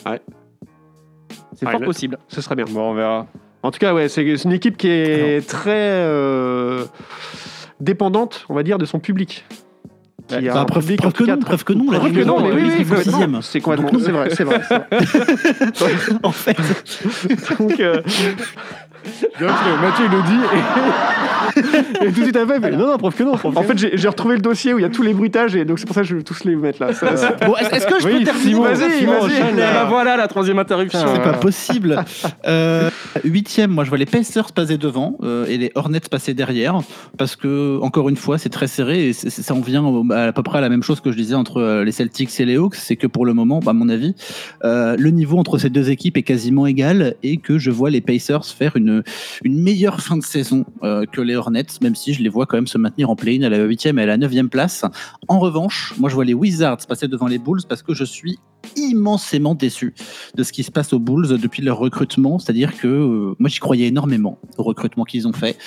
A: Ouais.
B: C'est
A: Ouais,
B: fort
A: le-
B: possible.
A: Ce serait bien.
C: Bon on verra.
A: En tout cas, ouais, c'est une équipe qui est très euh, dépendante, on va dire, de son public. Qui a
D: Bah,
A: un
D: preuve,
A: public,
D: preuve que non, preuve que non. la
A: Preuve que non, mais oui, oui, oui, c'est complètement, c'est vrai, c'est vrai.
D: En fait,
A: Donc, euh,
C: Mathieu il le dit et, et tout de suite après, mais non non preuve que non.
A: en
C: que
A: fait, j'ai j'ai retrouvé le dossier où il y a tous les bruitages et donc c'est pour ça que je vais tous les mettre là. Ça- ça-
D: bon, est-ce est-ce que je
C: Oui,
D: peux terminer
C: Simon,
A: vas-y, vas-y.
B: Et bah voilà la troisième interruption.
D: C'est pas possible. Euh, Huitième, moi je vois les Pacers passer devant euh, et les Hornets passer derrière parce que encore une fois c'est très serré et c'est- c'est- ça en vient au- à, peu près à la même chose que je disais entre euh, les Celtics et les Hawks, c'est que pour le moment, bah, à mon avis, euh, le niveau entre ces deux équipes est quasiment égal et que je vois les Pacers faire une, une meilleure fin de saison euh, que les Hornets, même si je les vois quand même se maintenir en play-in à la huitième et à la neuvième place. En revanche, moi je vois les Wizards passer devant les Bulls parce que je suis immensément déçu de ce qui se passe aux Bulls depuis leur recrutement. C'est-à-dire que euh, moi, j'y croyais énormément au recrutement qu'ils ont fait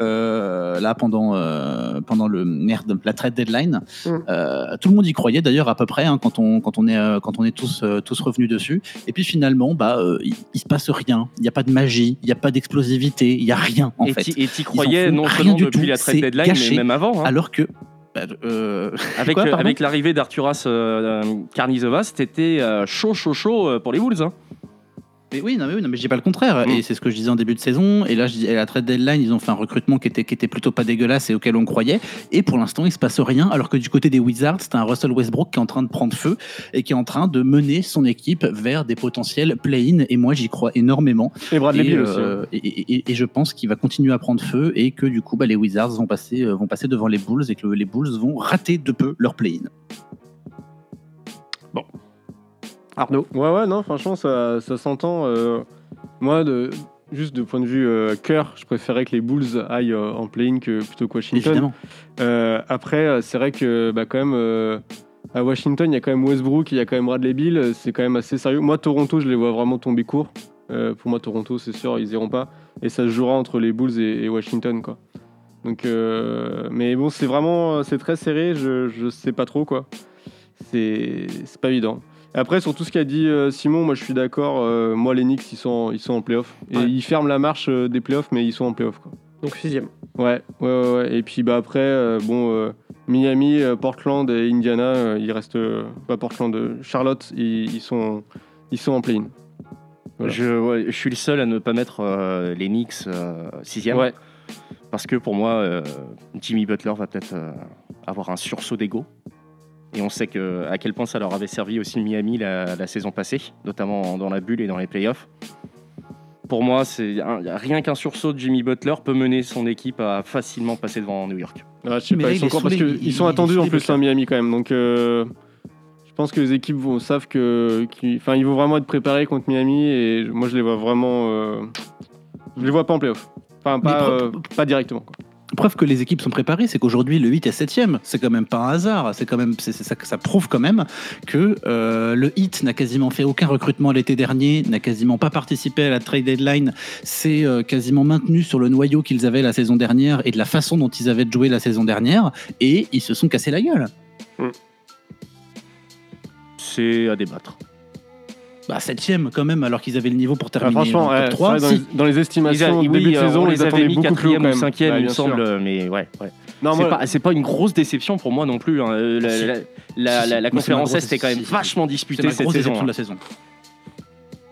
D: euh, là pendant euh, pendant le merde la trade deadline.
A: Mm.
D: Euh, tout le monde y croyait d'ailleurs à peu près hein, quand on quand on est euh, quand on est tous euh, tous revenus dessus. Et puis finalement, bah euh, il, il se passe rien. Il n'y a pas de magie, il n'y a pas d'explosivité, il n'y a rien en
B: et
D: fait.
B: et t'y croyais non seulement depuis
D: tout,
B: la trade deadline,
D: gâché.
B: mais même avant. hein.
D: Alors que bah, euh,
B: avec
D: quoi,
B: euh, avec l'arrivée d'Arturas euh, euh, c'était chaud, chaud, chaud pour les Wolves. hein.
D: Mais oui, non, mais oui, non, mais je dis pas le contraire.
B: Mm.
D: Et c'est ce que je disais en début de saison. Et là, je dis, à la trade deadline, ils ont fait un recrutement qui était, qui était plutôt pas dégueulasse et auquel on croyait. Et pour l'instant, il se passe rien. Alors que du côté des Wizards, c'est un Russell Westbrook qui est en train de prendre feu et qui est en train de mener son équipe vers des potentiels play-in. Et moi, j'y crois énormément.
C: Et Bradley
D: et,
C: aussi.
D: euh, et, et- je pense qu'il va continuer à prendre feu et que du coup, bah, les Wizards vont passer, euh, vont passer devant les Bulls et que les Bulls vont rater de peu leur play-in.
A: Arnaud?
C: Ouais, ouais, non, franchement, ça, ça s'entend. euh, moi, de, juste de point de vue euh, cœur, je préférais que les Bulls aillent euh, en play-in que, plutôt que Washington.
D: Évidemment.
C: Euh, après, c'est vrai que bah, quand même, euh, à Washington, il y a quand même Westbrook, il y a quand même Bradley Bill, c'est quand même assez sérieux. Moi, Toronto, je les vois vraiment tomber court. Euh, pour moi, Toronto, c'est sûr, ils iront pas. Et ça se jouera entre les Bulls et, et Washington, quoi. Donc, euh, mais bon, c'est vraiment, c'est très serré. Je, je sais pas trop quoi. C'est, c'est pas évident. Après, sur tout ce qu'a dit euh, Simon, moi je suis d'accord. euh, moi, les Knicks, ils sont, ils sont en playoff. Et
A: Ouais.
C: ils ferment la marche euh, des playoffs, mais ils sont en playoff. Quoi.
A: Donc sixième.
C: Ouais, ouais, ouais, ouais. Et puis bah, après, euh, bon, euh, Miami, euh, Portland et Indiana, euh, ils restent. euh, pas Portland, euh, Charlotte, ils, ils sont, ils sont en play-in. Voilà.
B: Je, ouais, je suis le seul à ne pas mettre euh, les Knicks euh, sixième.
C: Ouais.
B: Parce que pour moi, euh, Jimmy Butler va peut-être euh, avoir un sursaut d'ego. Et on sait que, à quel point ça leur avait servi aussi Miami la, la saison passée, notamment dans la bulle et dans les playoffs. Pour moi, c'est rien qu'un sursaut de Jimmy Butler peut mener son équipe à facilement passer devant New York.
C: Ah, je sais
D: Mais
C: pas,
D: là,
C: ils
D: il
C: sont parce qu'ils
D: il- il
C: attendus en plus à
D: Bucks.
C: Miami quand même. Donc euh, je pense que les équipes vont, savent que, qu'ils- enfin, ils vont vraiment être préparés contre Miami et moi je les vois vraiment, euh, je les vois pas en playoff. Enfin pas, euh, pas directement. Quoi.
D: Preuve que les équipes sont préparées, c'est qu'aujourd'hui le 8 est 7ème. C'est quand même pas un hasard. C'est quand même, c'est, c'est ça, ça prouve quand même que euh, le Heat n'a quasiment fait aucun recrutement l'été dernier, n'a quasiment pas participé à la trade deadline, s'est euh, quasiment maintenu sur le noyau qu'ils avaient la saison dernière et de la façon dont ils avaient joué la saison dernière, et ils se sont cassés la gueule.
B: C'est à débattre.
D: Bah 7ème quand même, alors qu'ils avaient le niveau pour terminer
C: franchement,
D: en top
C: ouais,
D: 3.
C: c'est vrai, dans,
D: si.
C: les, dans les estimations,
B: Ils a-
C: début
B: oui,
C: de
B: euh,
C: saison,
B: on
C: ils
B: les
C: attendaient
B: mis
C: beaucoup plus haut
B: ou
C: même.
B: cinquième,
C: Ouais,
B: il me semble, mais ouais. ouais.
C: Non,
B: c'est
C: moi-
B: pas, c'est pas une grosse déception pour moi non plus. hein. Euh, La, la- la- la- conférence Est est quand même vachement
D: C'est
B: disputée
D: ma
B: cette saison. hein.
D: de la saison.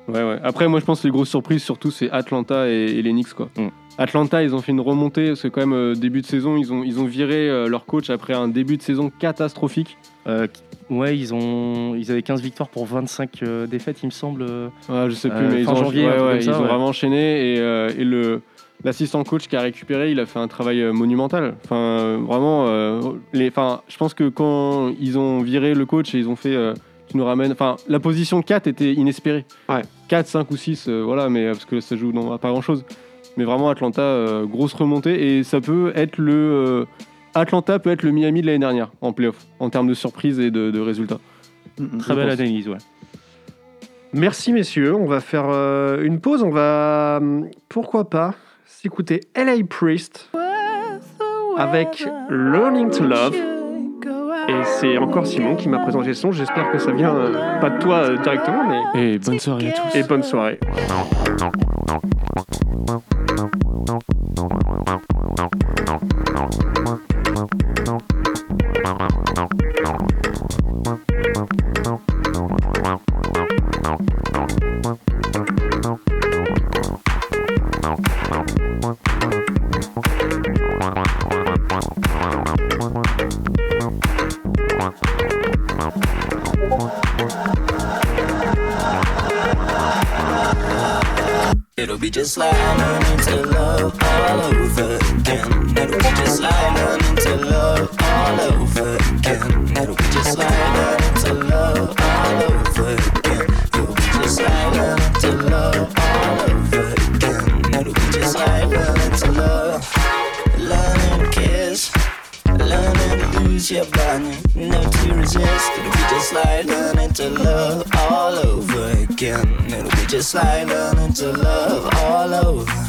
C: Ouais, ouais. Après, moi, je pense que les grosses surprises, surtout, c'est Atlanta et, et les Knicks. Quoi.
B: Mm.
C: Atlanta, ils ont fait une remontée. C'est quand même euh, début de saison. Ils ont, ils ont viré euh, leur coach après un début de saison catastrophique.
B: Euh, ouais, ils, ont, ils avaient 15 victoires pour 25 euh, défaites, il me semble.
C: Ouais, je sais plus,
B: Euh,
C: mais ils ont,
B: janvier,
C: ouais, ouais, ils
B: ça,
C: ont
B: ouais.
C: vraiment enchaîné. Et, euh, et le, l'assistant coach qui a récupéré, il a fait un travail euh, monumental. Enfin, euh, vraiment, euh, les, enfin, je pense que quand ils ont viré le coach et ils ont fait. euh, tu nous ramènes. Enfin, la position 4 était inespérée.
A: Ouais.
C: 4, 5 ou 6, euh, voilà, mais euh, parce que ça joue dans pas grand chose. Mais vraiment, Atlanta, euh, grosse remontée. Et ça peut être le. Atlanta peut être le Miami de l'année dernière en playoff, en termes de surprise et de, de résultats.
B: Très
C: je
B: belle
C: pense.
B: analyse, ouais.
A: Merci messieurs, on va faire euh, une pause, on va hum, pourquoi pas s'écouter LA Priest avec Learning to Love. Et c'est encore Simon qui m'a présenté le son, j'espère que ça vient euh, pas de toi euh, directement, mais
C: Et bonne soirée à tous.
A: et bonne soirée.
H: slammin' slide, learning to love all over.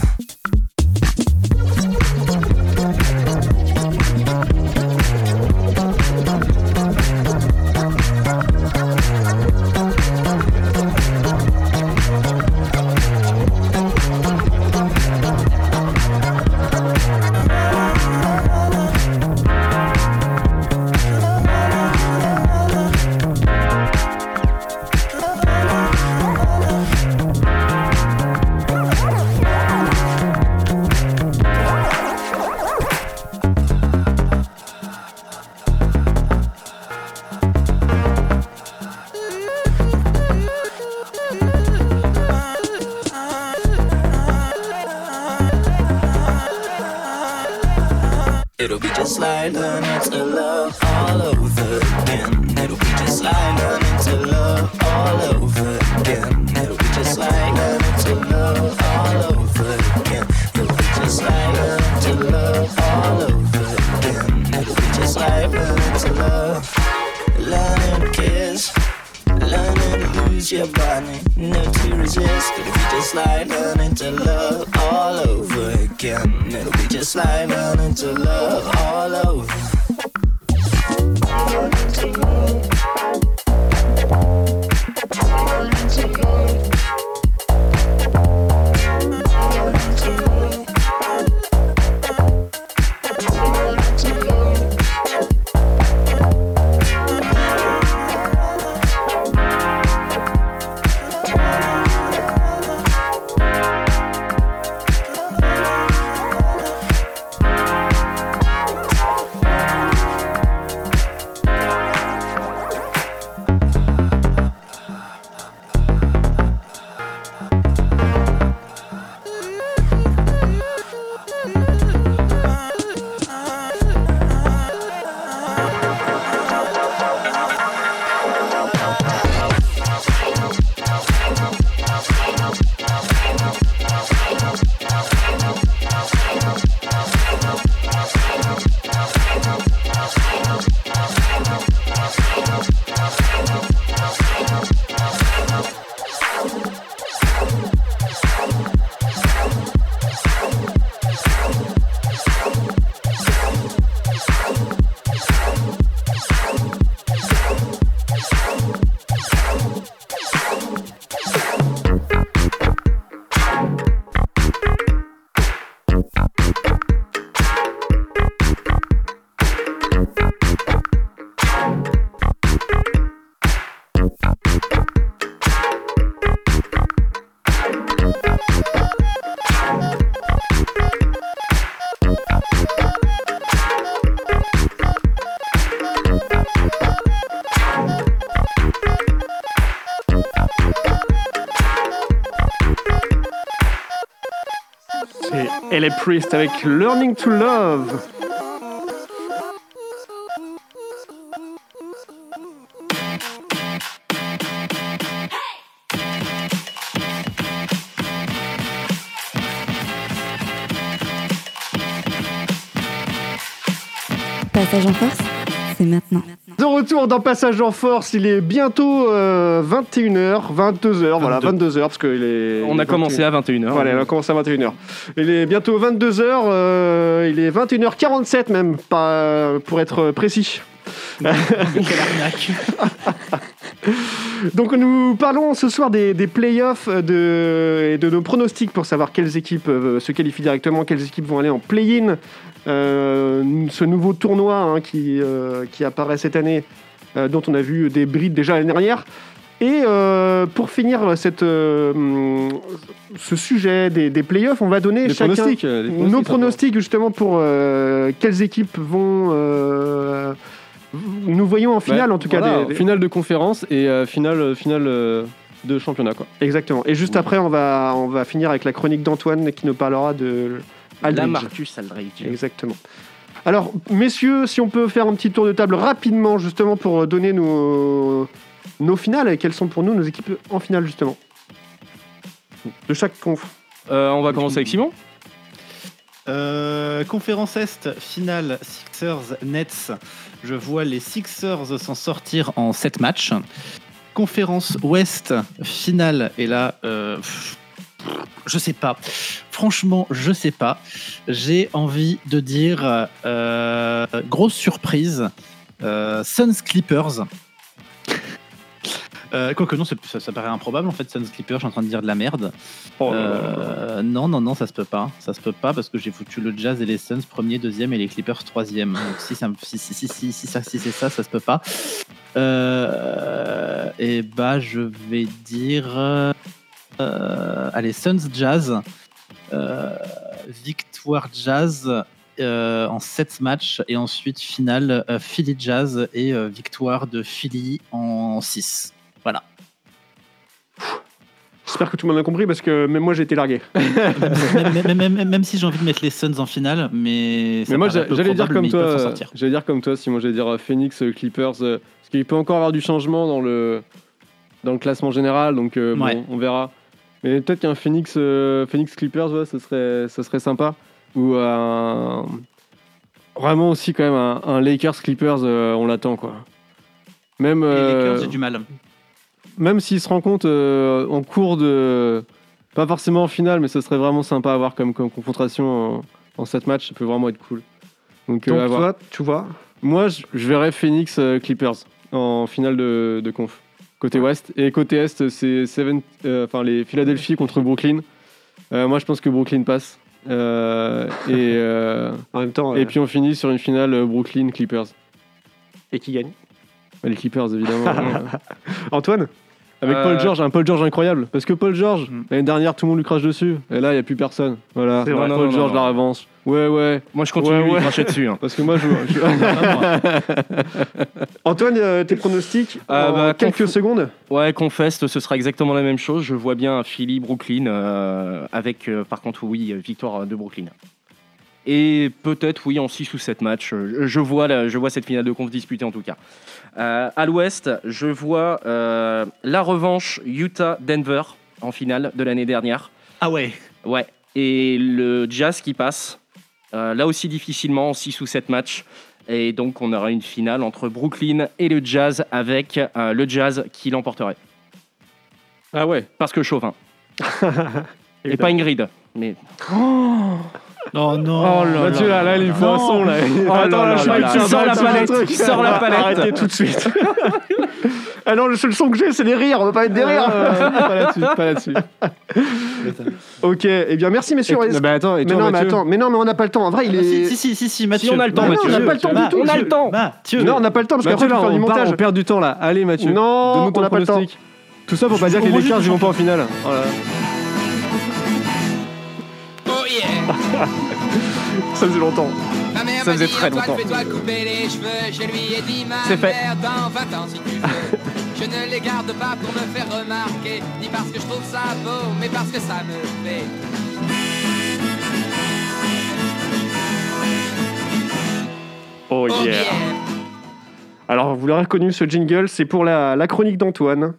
A: C'est L.A. Priest avec Learning to Love. Retour dans Passage en Force, il est bientôt euh, 21h, 22h, voilà, 22h, parce qu'il est...
B: On a commencé à 21h.
A: Voilà, on a commencé à 21h. Il est bientôt 22h, euh, il est 21h47 même, pas, pour être précis. Donc nous parlons ce soir des, des playoffs de, et de nos pronostics pour savoir quelles équipes euh, se qualifient directement, quelles équipes vont aller en play-in. Euh, ce nouveau tournoi hein, qui, euh, qui apparaît cette année, euh, dont on a vu des brides déjà l'année dernière. Et euh, pour finir cette, euh, hum, ce sujet des, des playoffs, on va donner
C: Les
A: chacun
C: pronostics, les pronostics,
A: nos pronostics justement pour euh, quelles équipes vont... nous voyons en finale
C: Ouais,
A: en tout cas. des- des-
C: Finale de conférence et finale, finale de championnat. Quoi.
A: Exactement. Et juste après, on va, on va finir avec la chronique d'Antoine qui nous parlera de
B: La. Marcus Aldridge.
A: Exactement. Alors, messieurs, si on peut faire un petit tour de table rapidement, justement, pour donner nos, nos finales, et quelles sont pour nous nos équipes en finale, justement De chaque conf.
B: Euh, on va commencer avec Simon.
D: Euh, conférence Est, finale Sixers Nets. Je vois les Sixers s'en sortir en 7 matchs. Conférence Ouest, finale. Et là, euh, pff, je sais pas. Franchement, je sais pas. J'ai envie de dire euh, grosse surprise. euh, Suns Clippers. Euh, Quoique non, ça, ça paraît improbable en fait, Suns Clippers, je suis en train de dire de la merde.
A: Oh.
D: Euh, non, non, non, ça se peut pas. Ça se peut pas parce que j'ai foutu le Jazz et les Suns premier, deuxième et les Clippers troisième. Donc si, ça, si, si, si, si, si, ça- si c'est ça, ça se peut pas. Et bah, je vais dire. Euh, allez, Suns Jazz. Euh, victoire Jazz euh, en 7 matchs et ensuite finale Philly Jazz et victoire de Philly en 6. Voilà.
A: J'espère que tout le monde a compris parce que même moi j'ai été largué.
D: même, même- même- même si j'ai envie de mettre les Suns en finale, mais, ça
C: Mais moi, j'allais dire comme toi. J'allais dire comme toi, Simon. J'allais dire Phoenix, Clippers, parce qu'il peut encore avoir du changement dans le dans le classement général, donc euh, bon, on verra. Mais peut-être qu'un Phoenix, euh, Phoenix Clippers, ouais, ce serait, ce serait sympa. Ou un vraiment aussi quand même un, un Lakers Clippers, euh, on l'attend quoi. Même
D: Les
C: euh,
D: Lakers, j'ai du mal.
C: même s'ils se rencontrent euh, en cours de. Pas forcément en finale, mais ce serait vraiment sympa à voir comme, comme confrontation en, en 7 matchs, ça peut vraiment être cool. Donc, euh,
A: toi, tu vois,
C: Moi, je, je verrais Phoenix euh, Clippers en finale de, de conf. Côté ouest. Et côté est, c'est Seven- euh, enfin, les Philadelphie contre Brooklyn. Euh, moi, je pense que Brooklyn passe. Euh, et, euh,
A: en même temps,
C: et puis on finit sur une finale Brooklyn Clippers.
A: et qui gagne?
C: Les Clippers, évidemment.
A: Antoine?
C: Avec
B: Euh,
C: Paul George, un Paul George incroyable. Parce que Paul George,
D: Mm.
C: l'année dernière, tout le monde lui crache dessus. Et là, il n'y a plus personne. Voilà.
A: C'est
C: Paul.
B: Non,
C: George,
B: non,
C: la revanche. Ouais, ouais.
B: Moi, je continue
C: Ouais,
B: de
C: ouais.
B: cracher dessus. hein.
C: Parce que moi, je. je-
A: Antoine, euh, tes pronostics
B: Euh,
A: en
B: bah,
A: quelques
B: conf-
A: secondes
B: Ouais, Confest, ce sera exactement la même chose. Je vois bien un Philly, Brooklyn, euh, avec euh, par contre, oui, victoire de Brooklyn. Et peut-être, oui, en 6 ou 7 matchs. Je vois, la- je vois cette finale de conf disputée en tout cas. Euh, à l'ouest, je vois euh, la revanche Utah-Denver en finale de l'année dernière.
D: Ah ouais.
B: Ouais. Et le Jazz qui passe, euh, là aussi difficilement en 6 ou 7 matchs. Et donc on aura une finale entre Brooklyn et le Jazz avec euh, le Jazz qui l'emporterait.
C: Ah ouais.
B: Parce que chauvin. et pas Ingrid. Mais...
D: Oh non.
B: Oh là
C: Mathieu, là, là, il faut un son, là.
B: Oh
C: Attends,
B: là
C: là, je
B: là
C: vais
B: là
C: te faire
B: là. Sors la palette, sors la palette.
A: Arrêtez tout de suite. ah non, le seul son que j'ai, c'est des rires. On va pas être des rires.
C: Euh, pas là-dessus, pas là-dessus.
A: ok, eh bien merci messieurs.
C: Et- bah attends, et
A: mais non, mais
C: Mathieu
A: attends, mais non, mais on n'a pas le temps. En vrai, il
D: Ah,
A: est.
D: si, si, si, si, si, Mathieu.
B: Si, on a le temps,
A: Bah non,
B: Mathieu.
A: on n'a pas le temps
D: Bah,
A: du tout.
B: On a le temps.
D: Mathieu.
A: Non, on n'a pas le temps parce qu'après,
C: Mathieu,
A: il faut
C: là,
A: faire du
C: on, part-
A: montage.
C: on perd du temps, là. Allez, Mathieu.
A: Non, on n'a pas le temps.
C: Tout ça pour pas dire que
D: On
C: les Lakers ils vont pas en finale.
H: Oh yeah
A: Ça faisait longtemps.
H: Ma mère
B: Ça faisait très longtemps.
H: fais-toi couper les cheveux. Je lui ai dit, ma
B: C'est fait.
H: mère, dans 20 ans si tu veux. Je ne les garde pas pour me faire remarquer, ni parce que je trouve ça beau, mais parce que ça me plaît.
A: Oh
H: Oh
A: yeah.
H: yeah
A: Alors, vous l'aurez reconnu, ce jingle, c'est pour la, la chronique d'Antoine.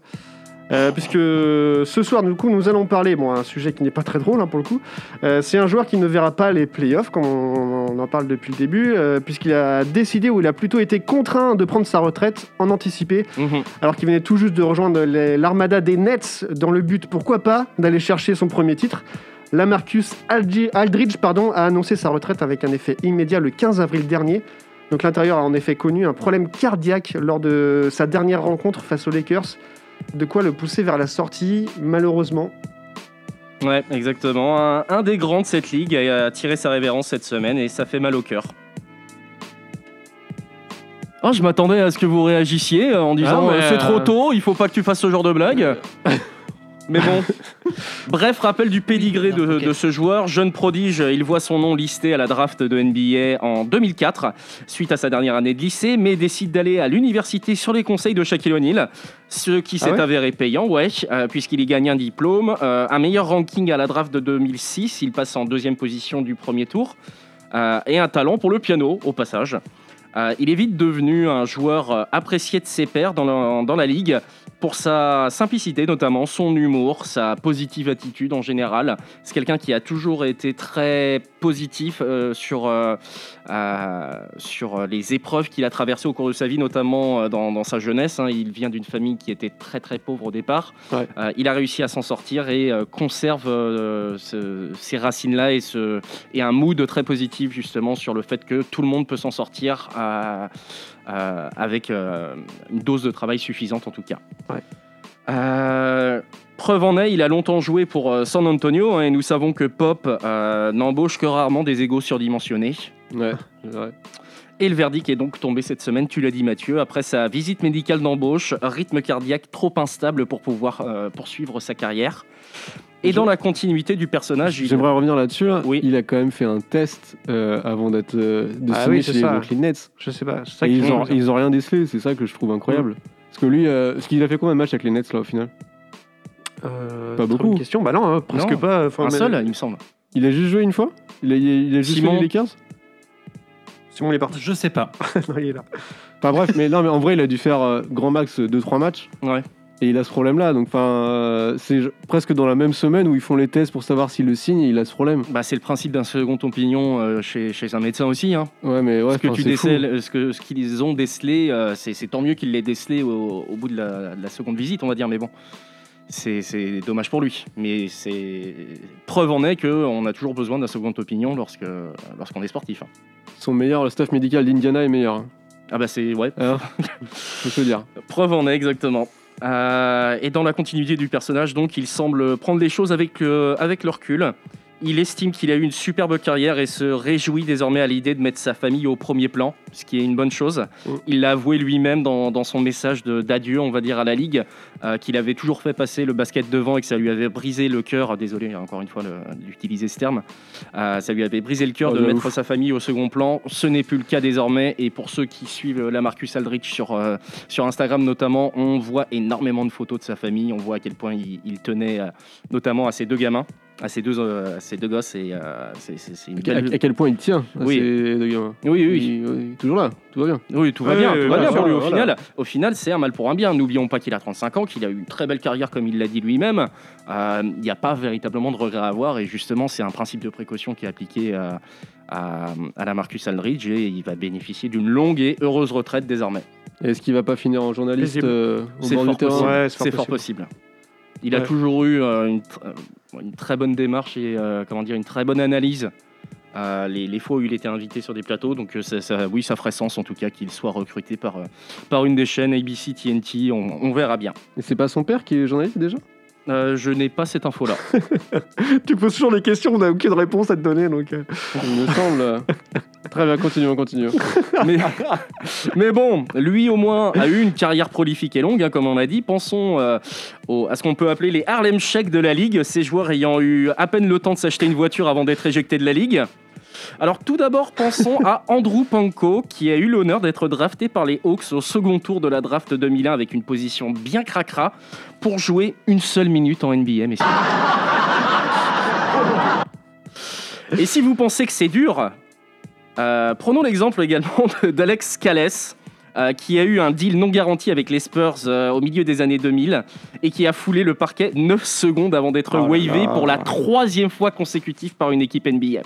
A: Euh, puisque ce soir, du coup, nous allons parler, bon, un sujet qui n'est pas très drôle hein, pour le coup. Euh, c'est un joueur qui ne verra pas les playoffs, comme on, on en parle depuis le début, euh, puisqu'il a décidé ou il a plutôt été contraint de prendre sa retraite en anticipé,
B: Mhm.
A: alors qu'il venait tout juste de rejoindre les- l'armada des Nets dans le but, pourquoi pas, d'aller chercher son premier titre. Lamarcus Aldri- Aldridge pardon, a annoncé sa retraite avec un effet immédiat le 15 avril dernier. Donc l'intérieur a en effet connu un problème cardiaque lors de sa dernière rencontre face aux Lakers, de quoi le pousser vers la sortie, malheureusement.
B: Ouais, exactement. Un, un des grands de cette ligue a tiré sa révérence cette semaine et ça fait mal au cœur. Oh, je m'attendais à ce que vous réagissiez euh, en disant
C: Ah,
B: euh, c'est trop
C: euh,
B: tôt, il faut pas que tu fasses ce genre de blague. Mais bon. Bref, rappel du pédigré de, ce joueur. Jeune prodige, il voit son nom listé à la draft de NBA en 2004, suite à sa dernière année de lycée, mais décide d'aller à l'université sur les conseils de Shaquille O'Neal, ce qui s'est
A: ouais
B: avéré payant, ouais, euh, puisqu'il y gagne un diplôme, euh, un meilleur ranking à la draft de 2006, il passe en deuxième position du premier tour, euh, et un talent pour le piano, au passage. Il est vite devenu un joueur apprécié de ses pairs dans la, dans la ligue pour sa simplicité notamment, son humour, sa positive attitude en général. C'est quelqu'un qui a toujours été très positif euh, sur, euh, euh, sur les épreuves qu'il a traversées au cours de sa vie, notamment dans, dans sa jeunesse. hein. Il vient d'une famille qui était très très pauvre au départ.
A: Ouais.
B: Il a réussi à s'en sortir et conserve ce- ces racines-là et, ce, et un mood très positif justement sur le fait que tout le monde peut s'en sortir euh, avec euh, une dose de travail suffisante en tout cas.
A: Ouais.
B: Euh, preuve en est, il a longtemps joué pour euh, San Antonio hein, et nous savons que Pop euh, n'embauche que rarement des égaux surdimensionnés.
C: Ouais.
B: Et le verdict est donc tombé cette semaine, tu l'as dit Mathieu, après sa visite médicale d'embauche, rythme cardiaque trop instable pour pouvoir euh, poursuivre sa carrière. Et dans la continuité du personnage, il-
C: J'aimerais revenir là-dessus. là.
B: Oui.
C: Il a quand même fait un test euh, avant d'être euh, de
A: Ah
C: signer
A: oui,
C: chez
A: c'est
C: les
A: ça.
C: Brooklyn Nets.
A: Je sais pas. c'est ça
C: Et ils, ont, ils ont rien décelé, c'est ça que je trouve incroyable. Parce que lui, euh, ce qu'il a fait combien de matchs avec les Nets là au final?
A: Euh,
C: Pas beaucoup.
A: question. Bah non, hein, presque
B: Non,
A: pas. Enfin,
B: un
A: mais-
B: seul, il me semble.
C: Il a juste joué une fois? Il a, il a juste
B: Simon.
C: fait les Lakers?
A: Simon il est parti.
D: Je sais pas.
A: Non, il est là.
C: Enfin bref, mais non, mais en vrai, il a dû faire euh, grand max 2-3 matchs.
B: Ouais.
C: Et il a ce problème-là. Donc, enfin, euh, c'est presque dans la même semaine où ils font les tests pour savoir s'il le signe il a ce problème.
B: Bah, c'est le principe d'un second opinion euh, chez, chez un médecin aussi. Hein.
C: Ouais, mais ouais,
B: ce que tu décèles, ce que ce qu'ils ont décelé, euh, c'est tant mieux qu'ils l'aient décelé au, au bout de la, de la seconde visite, on va dire. Mais bon, c'est c'est dommage pour lui. Mais c'est preuve en est qu'on a toujours besoin d'un second opinion lorsque lorsqu'on est sportif. hein.
C: Son meilleur, le staff médical d'Indiana est meilleur. hein.
B: Ah bah c'est ouais.
C: Faut te le dire.
B: Preuve en est exactement. Euh, et dans la continuité du personnage, donc, il semble prendre les choses avec, euh, avec le recul. Il estime qu'il a eu une superbe carrière et se réjouit désormais à l'idée de mettre sa famille au premier plan, ce qui est une bonne chose.
C: Mm.
B: Il l'a avoué lui-même dans, dans son message d'adieu, on va dire, à la Ligue, euh, qu'il avait toujours fait passer le basket devant et que ça lui avait brisé le cœur. Désolé, encore une fois, d'utiliser ce terme. Euh, ça lui avait brisé le cœur
C: Oh,
B: de mettre
C: ouf.
B: sa famille au second plan. Ce n'est plus le cas désormais. Et pour ceux qui suivent la Marcus Aldrich sur, euh, sur Instagram notamment, on voit énormément de photos de sa famille. On voit à quel point il, il tenait notamment à ses deux gamins, à ses deux, euh, à ses deux gosses. Et euh, c'est- c'est c'est une
C: À,
B: belle.
C: à quel point il tient à
B: Oui.
C: ces deux gamins?
B: Oui, oui, oui.
C: Il- est toujours là, tout va bien.
B: Oui, tout va bien, tout va
C: ouais,
B: bien pour lui. Au
C: voilà.
B: final, au final, c'est un mal pour un bien. N'oublions pas qu'il a 35 ans, qu'il a eu une très belle carrière, comme il l'a dit lui-même. Euh, Il n'y a pas véritablement de regret à avoir, et justement, c'est un principe de précaution qui est appliqué euh, à, à la Marcus Aldridge, et il va bénéficier d'une longue et heureuse retraite désormais.
C: Est-ce qu'il va pas finir en journaliste euh, au
B: C'est
C: bord
B: fort
C: du terrain?
B: possible.
A: Ouais, c'est fort
B: c'est fort
A: possible.
B: possible. Il a toujours eu euh, une, euh, une très bonne démarche et euh, comment dire une très bonne analyse. euh, les, fois où il était invité sur des plateaux, donc euh, ça, oui, ça ferait sens en tout cas qu'il soit recruté par, par une des chaînes ABC, TNT, on, on verra bien.
C: Et c'est pas son père qui est journaliste déjà?
B: Euh, je n'ai pas cette info-là.
A: Tu poses toujours des questions, on n'a aucune réponse à te donner. Donc, euh.
C: Il me semble. Très bien, continuons, continuons.
B: mais, mais bon, lui au moins a eu une carrière prolifique et longue, hein, comme on a dit. Pensons euh, au- à ce qu'on peut appeler les Harlem Shake de la Ligue, ces joueurs ayant eu à peine le temps de s'acheter une voiture avant d'être éjectés de la Ligue. Alors tout d'abord, pensons à Andrew Panko, qui a eu l'honneur d'être drafté par les Hawks au second tour de la draft 2001 avec une position bien cracra pour jouer une seule minute en NBA, messieurs. Et si vous pensez que c'est dur, euh, prenons l'exemple également d'Alex Calles, euh, qui a eu un deal non garanti avec les Spurs euh, au milieu des années 2000 et qui a foulé le parquet 9 secondes avant d'être
A: Oh
B: wavé pour la troisième fois consécutive par une équipe NBA.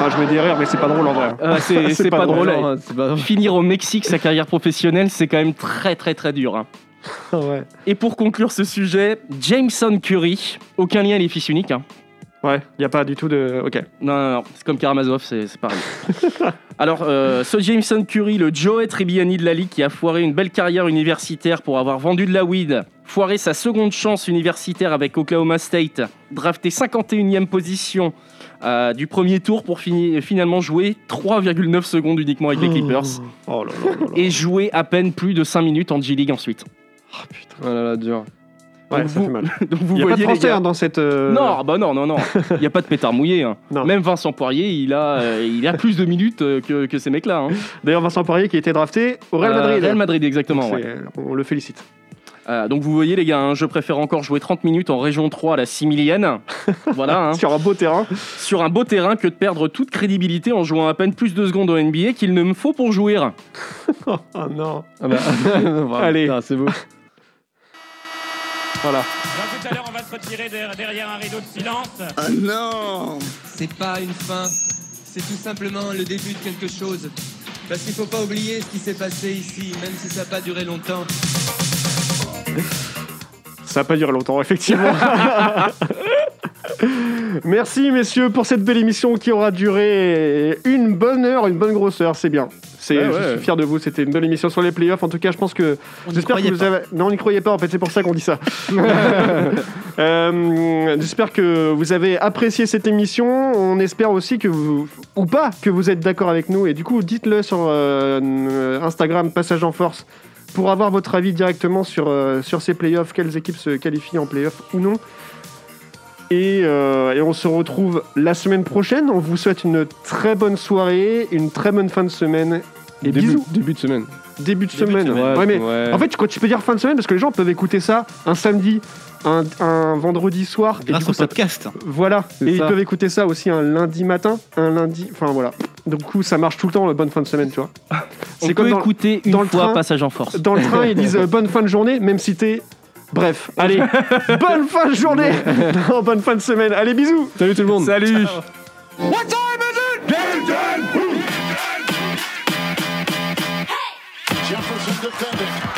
A: Enfin, je mets des rires, mais c'est pas drôle en vrai.
B: Euh, c'est c'est pas, drôle.
C: Pas.
B: Finir au Mexique sa carrière professionnelle, c'est quand même très très très dur. hein.
A: ouais.
B: Et pour conclure ce sujet, Jameson Curry, aucun lien, les fils uniques. hein.
A: Ouais, il n'y a pas du tout de. Ok.
B: Non, non, non, c'est comme Karamazov, c'est c'est pareil. Alors, euh, ce Jameson Curry, le Joe Tribbiani de la Ligue, qui a foiré une belle carrière universitaire pour avoir vendu de la weed, foiré sa seconde chance universitaire avec Oklahoma State, drafté 51e position euh, du premier tour pour fini- finalement jouer 3,9 secondes uniquement avec les Clippers
A: Oh là là là là.
B: et jouer à peine plus de 5 minutes en G-League ensuite.
C: Oh là là, dur.
A: Ouais,
B: Donc
A: ça
B: vous-
A: fait mal.
B: Donc vous
A: Il n'y a pas
B: voyez
A: de
B: les
A: français
B: gars-
A: dans cette. euh,
B: Non, bah non, non, non. Il n'y a pas de pétard mouillé. hein.
A: Non.
B: Même Vincent Poirier, il a, euh, il a plus de minutes euh, que, que ces mecs-là. hein.
A: D'ailleurs, Vincent Poirier qui a été drafté au Real
B: Euh,
A: Madrid.
B: Real Madrid, exactement. Ouais.
A: On le félicite.
B: Euh, donc vous voyez les gars, hein, je préfère encore jouer 30 minutes en région 3 à la 6 millienne. voilà, hein,
A: Sur un beau terrain.
B: sur un beau terrain que de perdre toute crédibilité en jouant à peine plus de secondes au NBA qu'il ne me faut pour jouer.
A: Oh non.
C: Ah bah,
A: Allez.
C: c'est beau.
A: Voilà.
I: Donc tout à l'heure, on va se retirer der- derrière un rideau de silence.
E: Ah non
J: C'est pas une fin, c'est tout simplement le début de quelque chose. Parce qu'il faut pas oublier ce qui s'est passé ici, même si ça n'a pas duré longtemps.
A: Ça n'a pas duré longtemps, effectivement. Merci, messieurs, pour cette belle émission qui aura duré une bonne heure, une bonne grosse heure. C'est bien. C'est,
C: Ouais,
A: Je suis fier de vous. C'était une belle émission sur les playoffs. En tout cas, je pense que. J'espère que vous
D: pas.
A: avez. Non, on n'y croyait pas. En fait, c'est pour ça qu'on dit ça. Euh, J'espère que vous avez apprécié cette émission. On espère aussi que vous, ou pas, que vous êtes d'accord avec nous. Et du coup, dites-le sur euh, Instagram, Passage en Force, pour avoir votre avis directement sur, euh, sur ces playoffs, quelles équipes se qualifient en playoffs ou non. Et, euh, et on se retrouve la semaine prochaine. On vous souhaite une très bonne soirée, une très bonne fin de semaine. Et
C: début,
A: bisous.
C: début de semaine.
A: Début de
D: Début de
A: semaine. Ouais, mais
C: ouais.
A: en fait, quand tu peux dire fin de semaine, parce que les gens peuvent écouter ça un samedi, un, un vendredi soir. et du
D: Grâce
A: coup,
D: au
A: ça-
D: podcast.
A: Voilà. Et ils peuvent écouter ça aussi un lundi matin, un lundi. Enfin voilà. Du coup, ça marche tout le temps, la bonne fin de semaine, tu vois.
B: On
A: C'est comme
B: peut
A: dans,
B: écouter une
A: dans le
B: fois
A: train.
B: Passage en Force.
A: dans le train, ils disent euh, bonne fin de journée, même si t'es. Bref, allez, bonne fin de journée, Non, bonne fin de semaine. Allez, bisous.
C: Salut tout le monde.
B: Salut
E: What time is it? Game time! Jefferson defending